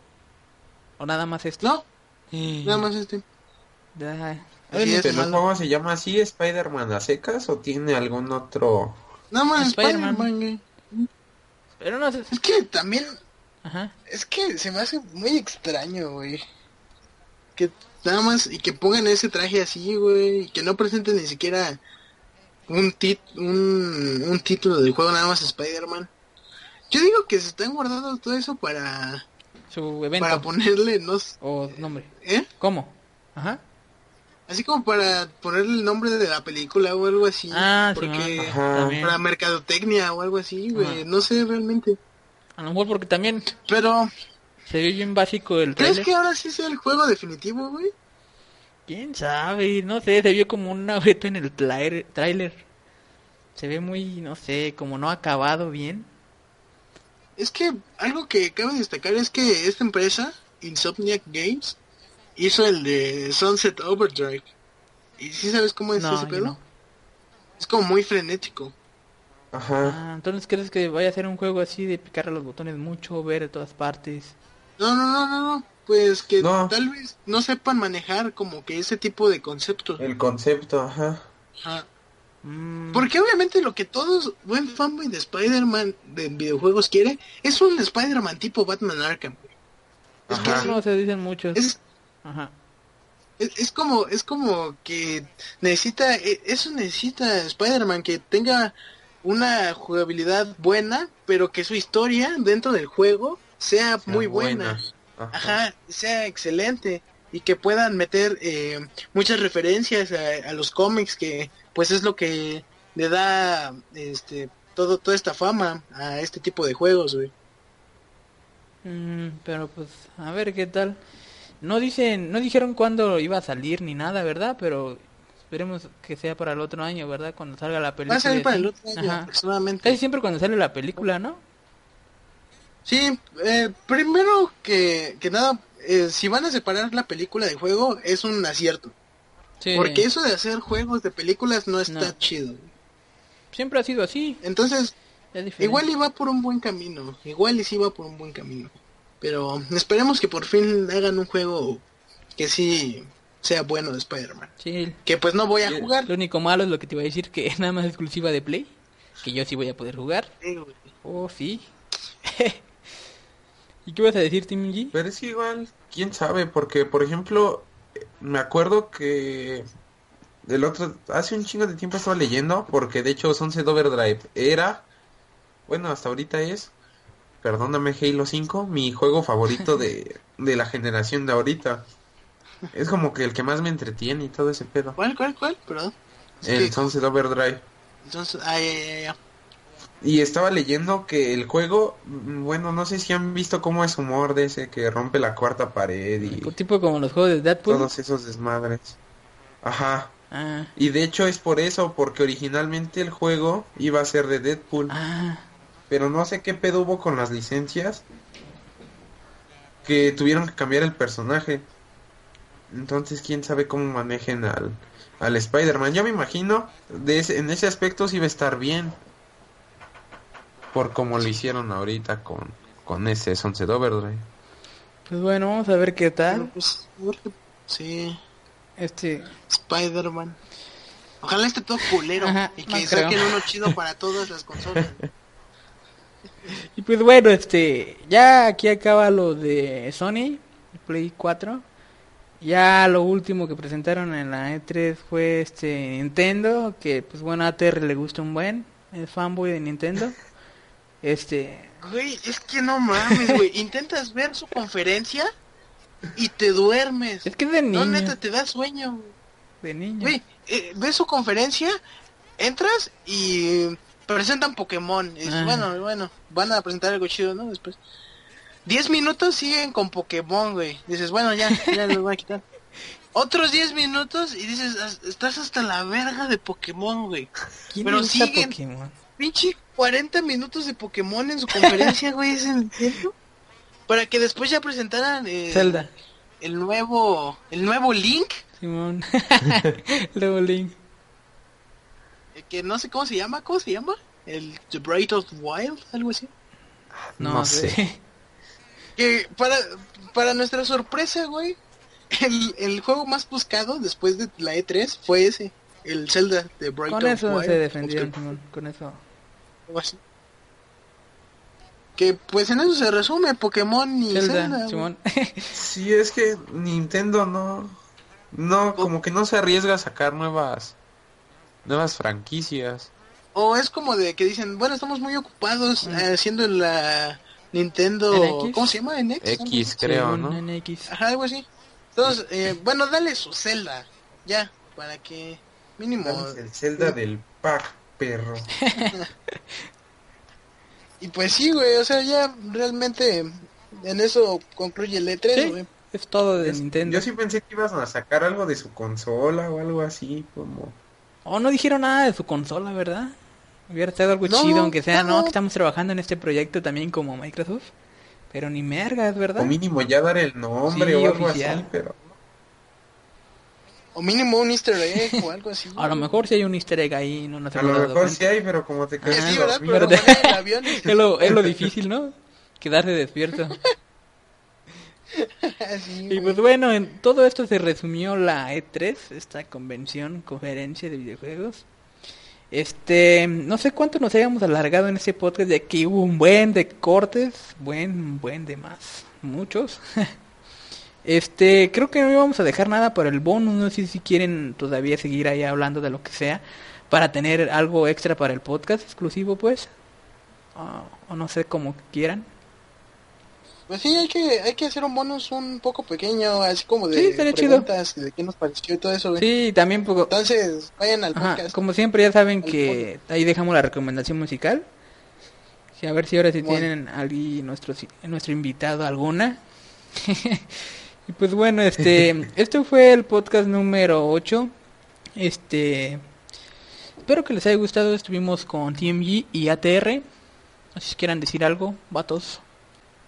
¿O nada más este? No, Eh, nada más este. ay, Así es. ¿Pero el malo. juego se llama así Spider-Man a secas o tiene algún otro? Nada más Spider-Man. Pero no sé. Es que también, Ajá. es que se me hace muy extraño, güey. Que nada más, y que pongan ese traje así, güey, y que no presenten ni siquiera un, tit un, un título del juego, nada más Spider-Man. Yo digo que se están guardando todo eso para, Su evento. para ponerle, no s- O nombre. ¿eh? ¿Cómo? Ajá. Así como para ponerle el nombre de la película o algo así. Ah, sí, porque para mercadotecnia o algo así, güey. No sé realmente. A lo mejor porque también Pero, se ve bien básico el ¿crees trailer. que ahora sí sea el juego definitivo, güey? ¿Quién sabe? No sé, se vio como un objeto en el tráiler. Se ve muy, no sé, como no acabado bien. Es que algo que cabe destacar es que esta empresa, Insomniac Games, hizo el de Sunset Overdrive. ¿Y sí sabes cómo es No, ese yo pedo? no. Es como muy frenético. Ajá. Ah, entonces crees que vaya a ser un juego así de picar a los botones mucho, ver de todas partes. No, no, no, no, no. Pues que No. tal vez no sepan manejar como que ese tipo de conceptos. El concepto, ajá. Ajá. Mm, Porque obviamente lo que todos buen fanboy de Spider-Man de videojuegos quiere es un Spider-Man tipo Batman Arkham. Es que no se dicen muchos. es, Ajá. es, es como es como que necesita e- eso necesita Spider-Man que tenga una jugabilidad buena, pero que su historia dentro del juego sea, Sea muy buena. Ajá. Ajá, sea excelente y que puedan meter eh, muchas referencias a, a los cómics que pues es lo que le da este todo toda esta fama a este tipo de juegos, güey. Mm, pero pues, a ver qué tal. No dicen, no dijeron cuándo iba a salir ni nada, ¿verdad? Pero esperemos que sea para el otro año, ¿verdad? Cuando salga la película. Va a salir para el otro año Ajá. aproximadamente. Casi siempre cuando sale la película, ¿no? Sí, eh, primero que, que nada, eh, si van a separar la película del juego es un acierto. Sí. Porque eso de hacer juegos de películas no está No. chido. Siempre ha sido así. Entonces, igual va por un buen camino. Igual y sí va por un buen camino. Pero esperemos que por fin hagan un juego que sí sea bueno de Spider-Man. Sí, Que pues no voy a Sí, jugar. lo único malo es lo que te iba a decir, que es nada más exclusiva de Play. Que yo sí voy a poder jugar. Sí, güey. Oh, sí. ¿Y qué vas a decir, Tim G? Pero es igual, quién sabe, porque por ejemplo, me acuerdo que el otro, hace un chingo de tiempo estaba leyendo, porque de hecho Sunset Overdrive era, bueno, hasta ahorita es, perdóname Halo 5, mi juego favorito de, de la generación de ahorita. Es como que el que más me entretiene y todo ese pedo. ¿Cuál, cuál, cuál? Perdón. El que- Sunset Overdrive. entonces, ah, ya, ya, ya. Y estaba leyendo que el juego, mm, bueno, no sé si han visto cómo es humor de ese que rompe la cuarta pared y Tipo como los juegos de Deadpool. todos esos desmadres. Ajá. Ah, Y de hecho es por eso, porque originalmente el juego iba a ser de Deadpool, ah, pero no sé qué pedo hubo con las licencias que tuvieron que cambiar el personaje. Entonces, quién sabe cómo manejen al, al Spider-Man. Yo me imagino, de ese- en ese aspecto sí va a estar bien. Por como lo hicieron ahorita con, con ese Sunset Overdrive. pues bueno, vamos a ver qué tal. pues, sí, Este, Spider-Man. Ojalá esté todo culero Ajá, y no que creo. saquen uno chido para todas las consolas. y pues bueno, este, ya aquí acaba lo de Sony, Play 4. Ya lo último que presentaron en la E3 fue este Nintendo, que pues bueno, a ATR le gusta un buen, es fanboy de Nintendo. Este, Güey, es que no mames, güey. Intentas ver su conferencia y te duermes. es que de No, niño, neta, te da sueño. güey. de niño. Güey, eh, ves su conferencia, entras y presentan Pokémon. Y Ah. bueno, bueno, van a presentar algo chido, ¿no? Después. Diez minutos siguen con Pokémon, güey. Dices, bueno, ya, ya lo voy a quitar. Otros 10 minutos y dices, "As- estás hasta la verga de Pokémon, güey. ¿Quién pero siguen. Pokémon? Pinche 40 minutos de Pokémon en su conferencia, güey, ¿es en serio? Para que después ya presentaran eh, Zelda, el nuevo el nuevo Link, Simón, luego Link. eh, que no sé cómo se llama, ¿cómo se llama? El The Bright of Wild, algo así. No, No sé. sé. Que para para nuestra sorpresa, güey, el, el juego más buscado después de la E3 fue ese, el Zelda The Bright Con of eso Wild. se defendieron, Simón, con eso. Algo así. Que pues en eso se resume Pokémon y Zelda. Zelda. Sí, es que Nintendo no, no, como que no se arriesga a sacar nuevas, nuevas franquicias. O es como de que dicen, bueno, estamos muy ocupados Mm. eh, haciendo la Nintendo... NX. ¿Cómo se llama? ¿NX? X, creo, ¿no? NX. Ajá, algo así. Entonces, eh, bueno, dale su Zelda. Ya, para que mínimo... El Zelda del pack, perro. Y pues sí, güey, o sea, ya realmente en eso concluye el E3, Sí, güey. es todo de Es- Nintendo. Yo sí pensé que iban a sacar algo de su consola o algo así, como... Oh, no dijeron nada de su consola, ¿verdad? Hubiera estado algo No, chido, aunque sea, no, no. que estamos trabajando en este proyecto también como Microsoft. Pero ni mergas, ¿verdad? O mínimo ya dar el nombre Sí, o algo oficial. así, pero... O mínimo un easter egg o algo así. A lo mejor si hay un easter egg ahí, no nos A hemos lo mejor sí hay, pero como te Que quedas sí. Es lo, es lo difícil, ¿no? Quedarse despierto. Y pues bueno, en todo esto se resumió la E3, esta convención, conferencia de videojuegos. Este, no sé cuánto nos hayamos alargado en este podcast de que hubo un buen de cortes, buen, buen de más, muchos. Este, creo que no íbamos a dejar nada para el bonus, no sé si quieren todavía seguir ahí hablando de lo que sea, para tener algo extra para el podcast exclusivo pues, o, o no sé como quieran. Pues sí, hay que, hay que hacer un bonus un poco pequeño, así como de Sí, chido. preguntas y de qué nos pareció y todo eso. Sí, también poco, Entonces, vayan al Ajá, podcast. como siempre ya saben que ahí dejamos la recomendación musical. Sí, a ver si ahora sí Bueno. tienen ahí nuestro nuestro invitado alguna. y pues bueno, este este fue el podcast número 8. Este espero que les haya gustado. Estuvimos con TMG y ATR. No sé si quieran decir algo, vatos.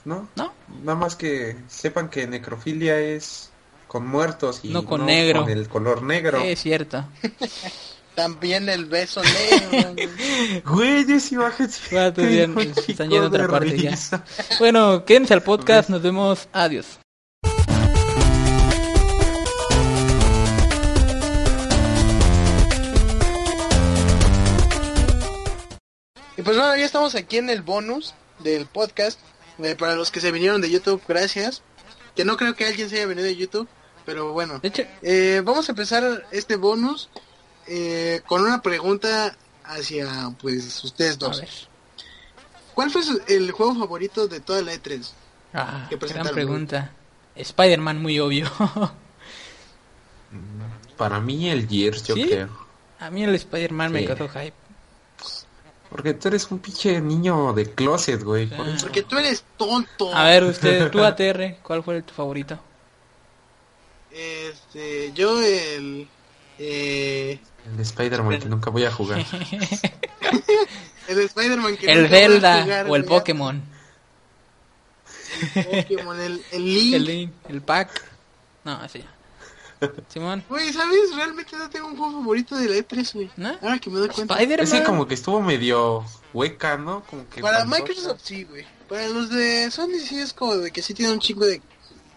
¿No? ¿No? Nada más que sepan que necrofilia es con muertos y No con negro. con el color negro. Es cierto. También el beso negro. güey. Esa imagen están yendo a otra parte ya. Bueno, quédense al podcast. Nos vemos. Adiós. Y pues bueno, ya estamos aquí en el bonus del podcast. Eh, para los que se vinieron de YouTube, gracias. Que no creo que alguien se haya venido de YouTube, pero bueno. Eh, vamos a empezar este bonus eh, con una pregunta hacia pues ustedes a dos. ver. ¿Cuál fue su- el juego favorito de toda la E E3? Ah, ¿Qué gran pregunta. Spider-Man, muy obvio. Para mí el Gears, yo ¿Sí? creo. a mí el Spider-Man me causó hype. Porque tú eres un pinche niño de closet, güey. por eso. Porque tú eres tonto. A ver, usted, tú ATR, ¿cuál fue tu favorito? Este, yo el... Eh, El de Spider-Man que nunca voy a jugar. el Spider-Man que El nunca voy a Zelda jugar, o el. Pokémon. El Pokémon, el, el Link. El Link, el Pack. No, así. Simón. Güey, ¿sabes? Realmente no tengo un juego favorito de la E3, güey. ¿No? Ahora que me doy cuenta. Spider-Man. Ese como que estuvo medio hueca, ¿no? Como que Para Microsoft sí, güey. Para los de Sony sí es como de que sí tiene un chingo de,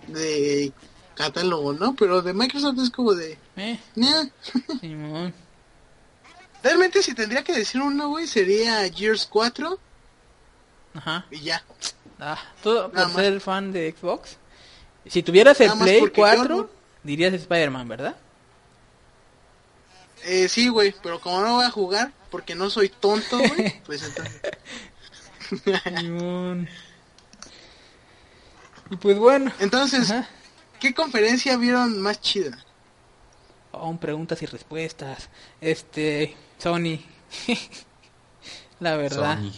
de catálogo, ¿no? Pero de Microsoft es como de... Eh, "Nah". Simón. Realmente si tendría que decir uno, güey, sería Gears 4 Ajá. y ya. Ah, todo Nada por ser fan de Xbox. Si tuvieras el Play porque yo 4, no- dirías Spider-Man, ¿verdad? Eh, sí, güey, pero como no voy a jugar, porque no soy tonto, güey, pues entonces... Y pues bueno. Entonces, Ajá. ¿qué conferencia vieron más chida? Aún preguntas y respuestas. Este, Sony. La verdad. Sony.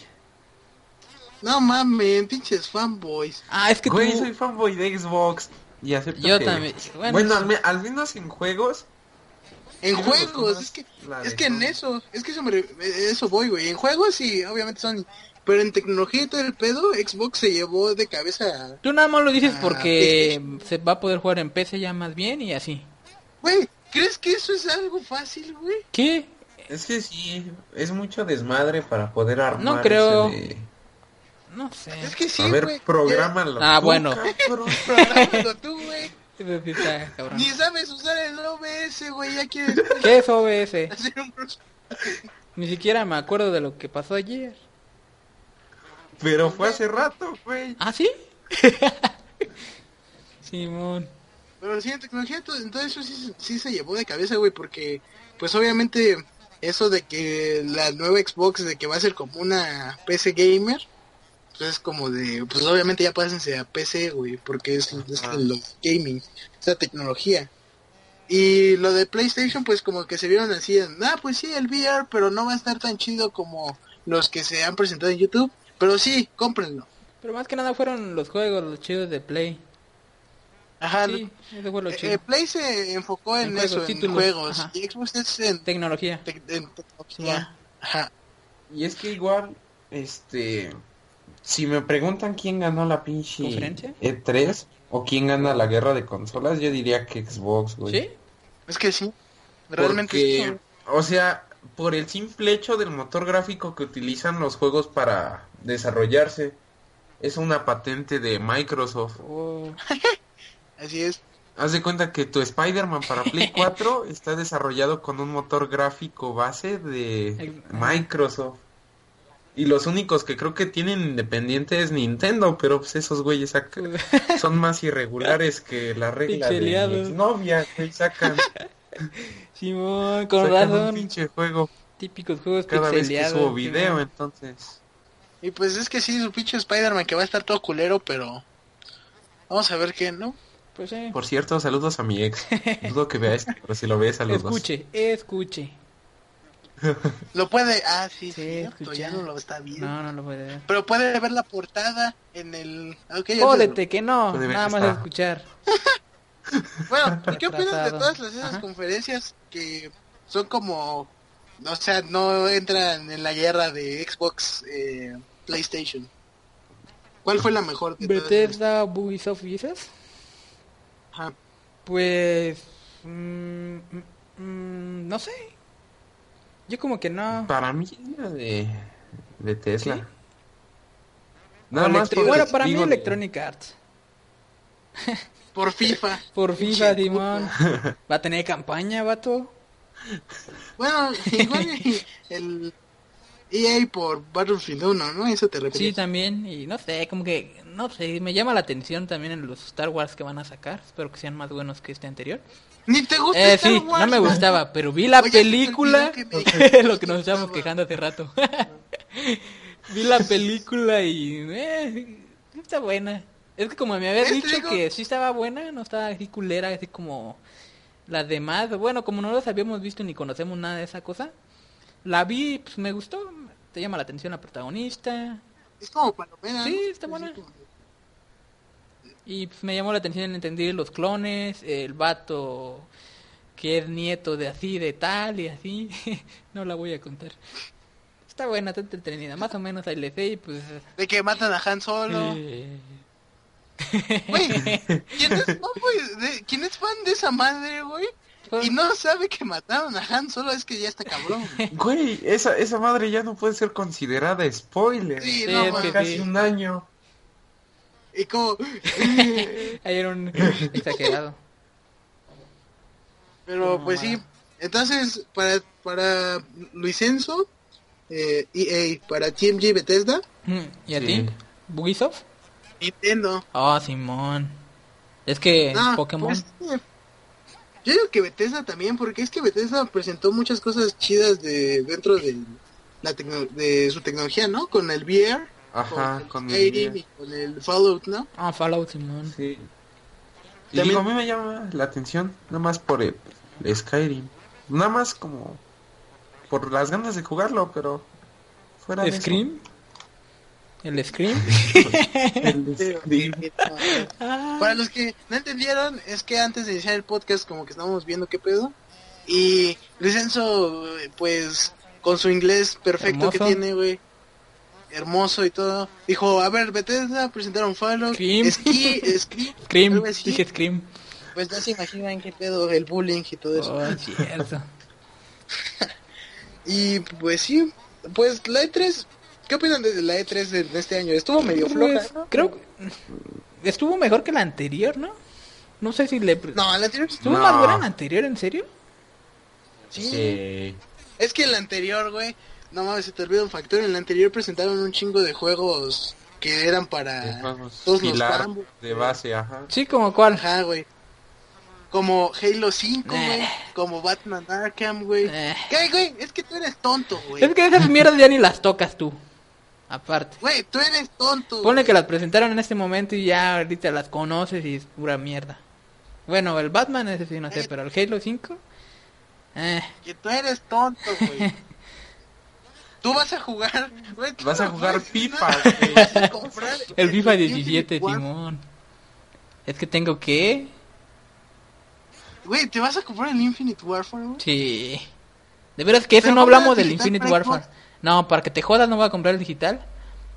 No mames, pinches fanboys. Ah, es que Güey, tú... soy fanboy de Xbox. Y acepto Yo que- también. Bueno, al, me- al menos en juegos. En juegos, es que, es que en eso, es que eso, me re- eso voy, güey. En juegos sí, obviamente Sony. Pero en tecnología y todo el pedo, Xbox se llevó de cabeza. Tú nada más lo dices porque se va a poder jugar en PC ya más bien y así. Güey, ¿crees que eso es algo fácil, güey? ¿Qué? Es que sí, es mucho desmadre para poder armar. No creo. ese de- No sé. Es que sí, A ver, prográmalo. Ah, tú, bueno. cabrón. Ya, Prográmalo tú, güey. Ni sabes usar el OBS, güey. Ya quieres ¿Qué es OBS? Ni siquiera me acuerdo de lo que pasó ayer. Pero fue hace rato, güey. ¿Ah, sí? Simón. Pero sí, en tecnología, entonces eso sí, sí se llevó de cabeza, güey, porque, pues obviamente, eso de que la nueva Xbox, de que va a ser como una PC gamer, pues es como de, pues obviamente ya pásense a PC, güey, porque es, es lo gaming, esa tecnología. Y lo de PlayStation, pues como que se vieron así, en, ah, pues sí, el VR, pero no va a estar tan chido como los que se han presentado en YouTube, pero sí, cómprenlo. Pero más que nada fueron los juegos, los chidos de Play. Ajá, Sí, eso fue lo eh, chido. eh, Play se enfocó en, En juegos, eso, en títulos, juegos, ajá. y Xbox es en Tecnología. tec- en tecnología. Ajá. Y es que igual, este, si me preguntan quién ganó la pinche ¿Conferencia? E3 o quién gana la guerra de consolas, yo diría que Xbox, güey. ¿Sí? Es que sí. Realmente Porque, sí. o sea, por el simple hecho del motor gráfico que utilizan los juegos para desarrollarse, es una patente de Microsoft. Oh, Así es. Haz de cuenta que tu Spider-Man para Play 4 está desarrollado con un motor gráfico base de Microsoft. Y los únicos que creo que tienen independiente es Nintendo, pero pues esos güeyes son más irregulares que la regla de mi Pixeleados. exnovia, güey, sacan, Simón, con sacan un razón. pinche juego Típicos juegos cada vez que subo video, Simón. entonces... Y pues es que sí, su pinche Spider-Man que va a estar todo culero, pero... Vamos a ver qué, ¿no? Pues sí. Por cierto, saludos a mi ex. Dudo que vea esto, pero si lo ve, saludos. Escuche, escuche. Lo puede... Ah, sí, Sí, cierto, ya no lo está viendo. No, no lo puede ver. Pero puede ver la portada en el... Ok, ya Jódete, que no. Nada más está. escuchar. Bueno, ¿y qué opinas de todas las, esas Ajá. conferencias que son como... O sea, no entran en la guerra de Xbox, eh, PlayStation. ¿Cuál fue la mejor de todas? Bethesda, Ubisoft y esas. Ajá. Pues... mm, mm, mm, no sé. Yo como que no. Para mí la de, de Tesla. ¿Sí? Nada más bueno, para mí de- Electronic Arts. Por FIFA. Por FIFA, Simón. Va a tener campaña, vato. Bueno, igual y el, EA por Battlefield 1, ¿no? Eso te Sí, refieres. también, y no sé, como que, no sé, me llama la atención también en los Star Wars que van a sacar. Espero que sean más buenos que este anterior. Ni te gusta Eh, Star sí, Wars, no me gustaba, pero vi la Oye, te película, que me lo que nos estábamos quejando hace rato. vi la película y eh, está buena. Es que como me habías dicho Digo- que sí estaba buena, no estaba así culera, así como las demás. Bueno, como no las habíamos visto ni conocemos nada de esa cosa, la vi, pues me gustó. Te llama la atención la protagonista. Es como palomera, Sí, está buena. como- Y pues, me llamó la atención entender los clones, el vato que es nieto de así, de tal y así. no la voy a contar. Está buena, está entretenida. Más o menos ahí le sé y pues... De que matan a Han Solo. eh, Güey, ¿quién es, no, güey, de- ¿quién es fan de esa madre, güey? Pues- Y no sabe que mataron a Han Solo, es que ya está cabrón. güey. Güey, esa, esa madre ya no puede ser considerada spoiler. Sí, Sí, no, es man. que Casi sí. un año. Y como... Ahí era un exagerado. Pero No, pues sí, entonces para, para Luisenzo, eh, EA, para TMG Bethesda, Mm, ¿Y a Sí. ti? ¿Bugisoft? Nintendo. Oh, Simón. Es que No, Pokémon... pues, eh, yo digo que Bethesda también, porque es que Bethesda presentó muchas cosas chidas de dentro de, la tecno- de su tecnología, ¿no? Con el VR, Ajá, con con Skyrim y con el Fallout, ¿no? Ah, Fallout, Simón. Sí. Y También- digo, a mí me llama la atención, nada más por el, el Skyrim. Nada más como por las ganas de jugarlo, pero fuera de eso. ¿Scream? ¿El Scream? El Skyrim. Ah, Para los que no entendieron, es que antes de iniciar el podcast como que estábamos viendo qué pedo. Y Luisenzo, eh, pues, con su inglés perfecto que tiene, güey. Hermoso y todo. Dijo, a ver, Bethesda, presentaron Fallout. Scream. Esqui, Scream. Scream, algo así. dije Scream. Pues ya se imaginan qué pedo, el bullying y todo eso. Oh, cierto. Y pues sí, pues la E3, ¿qué opinan de la E3 de, de este año? Estuvo medio floja, Pues, ¿no? creo que estuvo mejor que la anterior, ¿no? No sé si le... No, la anterior ¿Estuvo No. más buena la anterior, en serio? sí. Sí. Es que en la anterior, güey, no mames, se te olvida un factor. En la anterior presentaron un chingo de juegos que eran para juegos todos los de base, ajá. Sí, como cuál. Ajá, güey. Como Halo 5, güey. Eh. Como Batman Arkham, güey. Eh. ¿Qué, güey? Es que tú eres tonto, güey. Es que esas mierdas ya ni las tocas tú. Aparte. Güey, tú eres tonto. Ponle güey. que las presentaron en este momento y ya ahorita las conoces y es pura mierda. Bueno, el Batman ese sí no sé, Eh. pero el Halo 5... Eh, Que tú eres tonto, güey. Tú vas a jugar, güey, Vas a no jugar el FIFA Infinite 17, Warfare. Simón. Es que tengo que... Güey, ¿te vas a comprar el Infinite Warfare, güey? Sí. De veras que eso no hablamos el del Infinite Warfare. No, para que te jodas no voy a comprar el digital.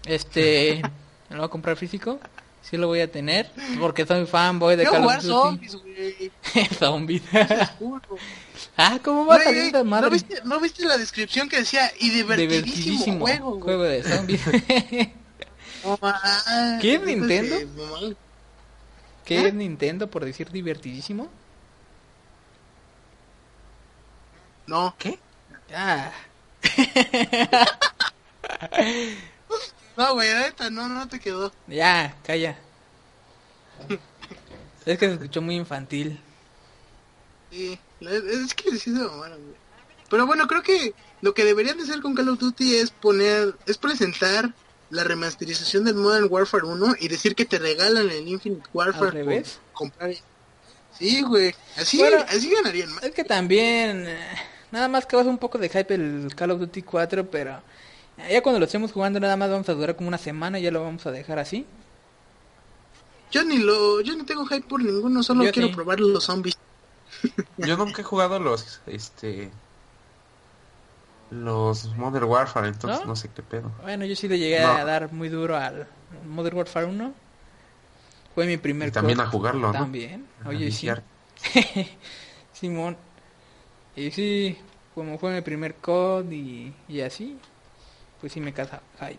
Este, ¿lo voy a comprar físico? Sí lo voy a tener porque soy fanboy de Call of Duty. zombies, güey. Ah, ¿cómo va a salir esa madre? ¿no viste, ¿No viste la descripción que decía y divertidísimo, juego, güey? juego de zombies. Mames, ¿Qué es Nintendo? ¿Qué ¿Eh? es Nintendo por decir divertidísimo? No. ¿Qué? Ah, No, güey, neta, no, no te quedó. ya, calla. es que se escuchó muy infantil. Sí, es que sí se mamaron, güey. Pero bueno, creo que lo que deberían de hacer con Call of Duty es poner, es presentar la remasterización del Modern Warfare 1 y decir que te regalan el Infinite Warfare ¿Al revés? comprar. Sí, güey, así, Bueno, así ganarían más. Es que también, eh, nada más causa un poco de hype el Call of Duty 4, pero ya cuando lo estemos jugando nada más vamos a durar como una semana y ya lo vamos a dejar así. Yo ni lo, yo no tengo hype por ninguno, solo Yo quiero sí. probar los zombies. Yo nunca he jugado los, este... Los Modern Warfare, entonces ¿No? ¿No? sé qué pedo. Bueno, yo sí le llegué No. a dar muy duro al Modern Warfare 1. Fue mi primer Y también a jugarlo, ¿no? También. Oye, sí. Simón. Y sí, como fue mi primer COD y, y así, pues sí me casa hype.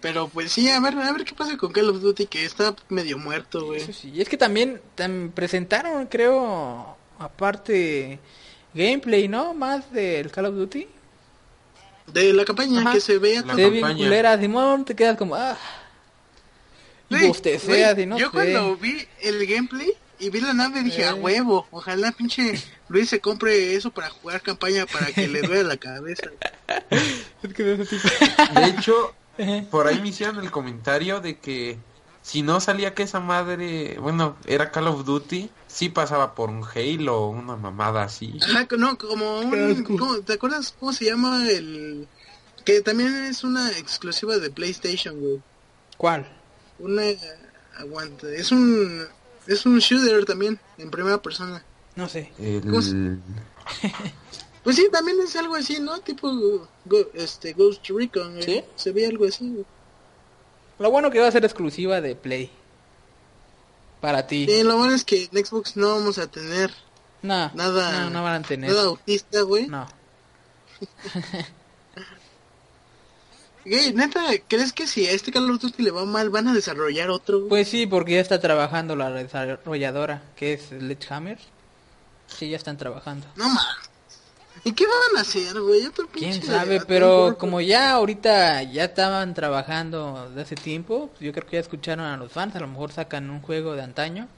Pero pues sí, a ver, a ver qué pasa con Call of Duty que está medio muerto, güey. Eso sí, y es que también tam- presentaron, creo, aparte gameplay, ¿no? Más del Call of Duty. De la campaña, Ajá. que se vea La Se ve culera, Simón, te quedas como, ah. Y güey, y no Yo sé. cuando vi el gameplay y vi la nave dije, Eh. a huevo, ojalá pinche Luis se compre eso para jugar campaña para que le duele la cabeza. Es que de hecho, por ahí me hicieron el comentario de que si no salía que esa madre, bueno, era Call of Duty, sí pasaba por un Halo o una mamada así. Ajá, no, como un... asco. ¿cómo- ¿Te acuerdas cómo se llama el...? Que también es una exclusiva de PlayStation, güey. ¿Cuál? Una... Aguanta, es un... Es un shooter también, en primera persona. No sé. ¿Cómo se- El... Pues sí, también es algo así, ¿no? Tipo go- este Ghost Recon. ¿Sí? Se ve algo así. Lo bueno que va a ser exclusiva de Play. Para ti. Sí, lo bueno es que en Xbox no vamos a tener No, nada- no, no van a tener. nada autista, güey. No. Güey, neta, ¿crees que si a este Call of Duty le va mal van a desarrollar otro? güey? Pues sí, porque ya está trabajando la desarrolladora, que es Sledgehammer. Sí, ya están trabajando. No mames. ¿Y qué van a hacer, güey? Otro Quién pinche sabe, Atom pero como ya ahorita ya estaban trabajando de hace tiempo, yo creo que ya escucharon a los fans, a lo mejor sacan un juego de antaño.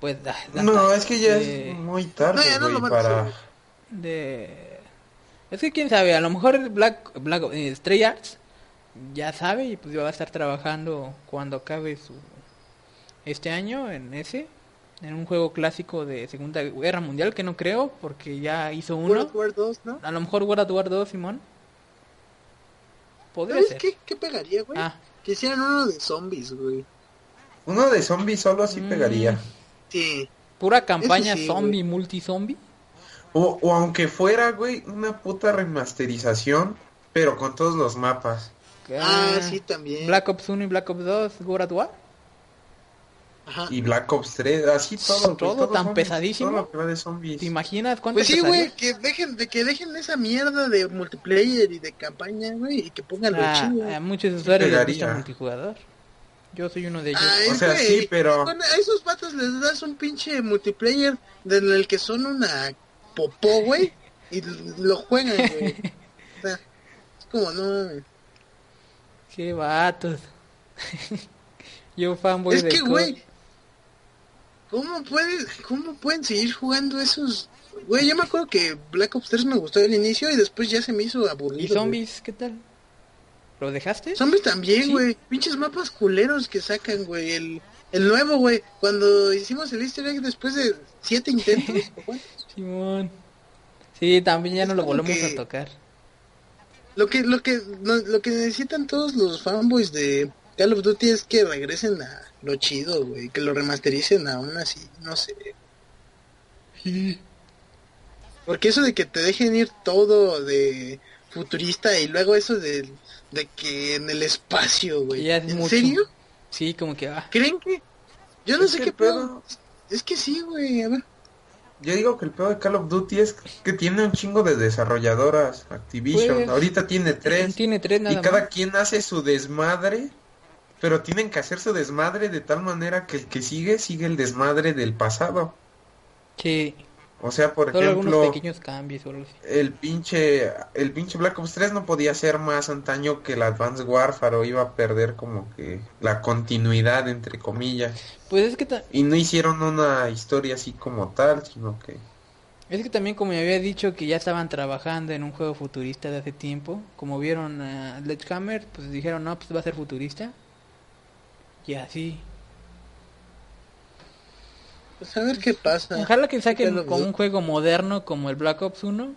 Pues de No, antaño, es que ya de- es muy tarde, No, ya no güey, lo van a hacer, para... de es que quién sabe, a lo mejor Black Black eh, Stray Arts ya sabe y pues va a estar trabajando cuando acabe su este año en ese en un juego clásico de Segunda Guerra Mundial que no creo porque ya hizo uno. World War 2, ¿no? A lo mejor World War 2, Simón. Podría ¿Sabes ser. qué, qué pegaría, güey? Ah, Que hicieran uno de zombies, güey. Uno de zombies solo así Mm. pegaría. Sí. pura campaña sí, zombie, multi-zombie. O, o aunque fuera, güey, una puta remasterización, pero con todos los mapas. Ah, sí, también. Black Ops 1 y Black Ops 2, World at War. Ajá. Y Black Ops 3, así todo. Todo tan zombies, pesadísimo. todo lo que va de zombies. ¿Te imaginas cuánto Pues sí, güey, que dejen, de que dejen esa mierda de multiplayer y de campaña, güey, y que pongan lo Ah, chido. a muchos usuarios les gusta multijugador. Yo soy uno de ellos. Ay, O sea, güey, sí, pero- con- a esos patos les das un pinche multiplayer de- en el que son una popó, güey, y lo juegan, güey. O sea, es como, no mames. Qué vatos. Yo fanboy Es de que, güey, ¿cómo, puede, ¿cómo pueden seguir jugando esos? Güey, yo me acuerdo que Black Ops 3 me gustó al inicio y después ya se me hizo aburrido. ¿Y zombies qué tal? ¿Lo dejaste? Zombies también, Sí. güey. Pinches mapas culeros que sacan, güey. El, el nuevo, güey. Cuando hicimos el easter egg después de siete intentos. Simón. Sí, también ya Es no lo volvemos que- a tocar. Lo que, lo que, no- lo que necesitan todos los fanboys de Call of Duty es que regresen a lo chido, güey. Que lo remastericen aún así, no sé. Porque eso de que te dejen ir todo de futurista y luego eso de, de que en el espacio, güey. Es ¿En mucho. serio? Sí, como que ah. ¿Creen que? Yo no Es sé qué pedo- Es que sí, güey. A ver. Yo digo que el peor de Call of Duty es que tiene un chingo de desarrolladoras. Activision. Pues, Ahorita tiene tres. Tiene tres nada y cada más. quien hace su desmadre. Pero tienen que hacer su desmadre de tal manera que el que sigue sigue el desmadre del pasado. Sí, O sea, por solo ejemplo, pequeños cambios el pinche el pinche Black Ops 3 no podía ser más antaño que el Advanced Warfare o iba a perder como que la continuidad entre comillas. Pues es que ta- Y no hicieron una historia así como tal, sino que es que también como me había dicho que ya estaban trabajando en un juego futurista de hace tiempo, como vieron a Sledgehammer, pues dijeron, "No, pues va a ser futurista." Y así. Pues a ver qué pasa. Ojalá que saquen como un juego moderno como el Black Ops 1,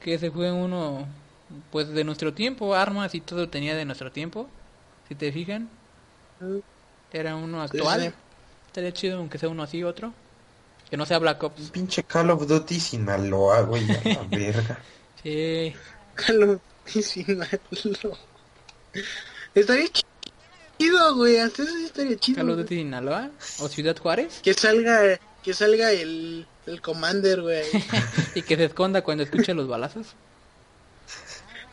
que ese fue uno pues de nuestro tiempo, armas y todo tenía de nuestro tiempo. Si te fijan, era uno actual. sí. Estaría chido aunque sea uno así otro. Que no sea Black Ops. pinche Call of Duty Sinaloa, güey, a la verga. Sí. Call of Duty Sinaloa. Estaría chido, güey. Hasta eso estaría chido. Call of. Duty Sinaloa o Ciudad Juárez. Que salga, que salga el, el Commander, güey. y que se esconda cuando escuche los balazos.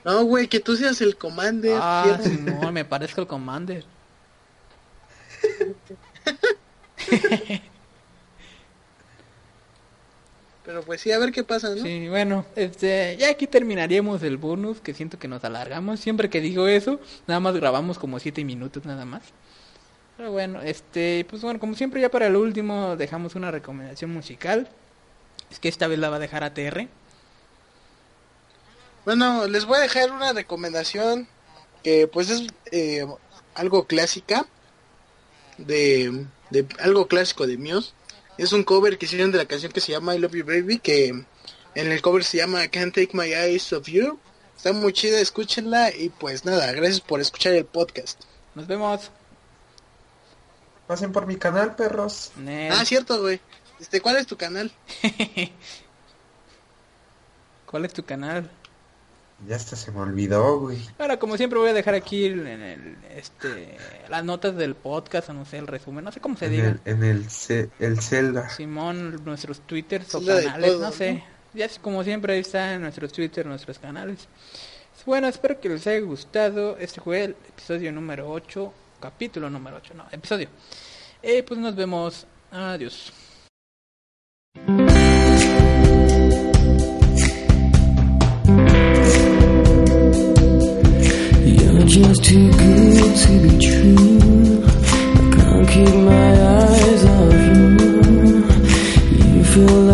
No, güey, que tú seas el Commander. Ah, no, me parezco el Commander. Pero pues sí, a ver qué pasa, ¿no? Sí, bueno, este, ya aquí terminaríamos el bonus, que siento que nos alargamos. Siempre que digo eso, nada más grabamos como siete minutos nada más. Pero bueno, este, pues bueno, como siempre ya para el último dejamos una recomendación musical. Es que esta vez la va a dejar ATR. Bueno, les voy a dejar una recomendación que pues es eh, algo clásica de, de algo clásico de Muse. Es un cover que hicieron de la canción que se llama I Love You Baby, que en el cover se llama Can't Take My Eyes Off You. Está muy chida, escúchenla y pues nada, gracias por escuchar el podcast. Nos vemos. Pasen por mi canal, perros. Nel. Ah, cierto, güey. Este, ¿cuál es tu canal? ¿Cuál es tu canal? Ya hasta se me olvidó, güey. Ahora, como siempre, voy a dejar aquí en el, este, las notas del podcast, o no sé, el resumen, no sé cómo se En diga. el, en el, ce- el Zelda. Simón, nuestros twitters o canales, no sé. Ya es como siempre, ahí está en nuestros twitters, nuestros canales. Bueno, espero que les haya gustado. Este fue el episodio número 8, capítulo número 8, no, episodio. Eh, pues nos vemos. Adiós. Just too good to be true. I can't keep my eyes off you. You feel like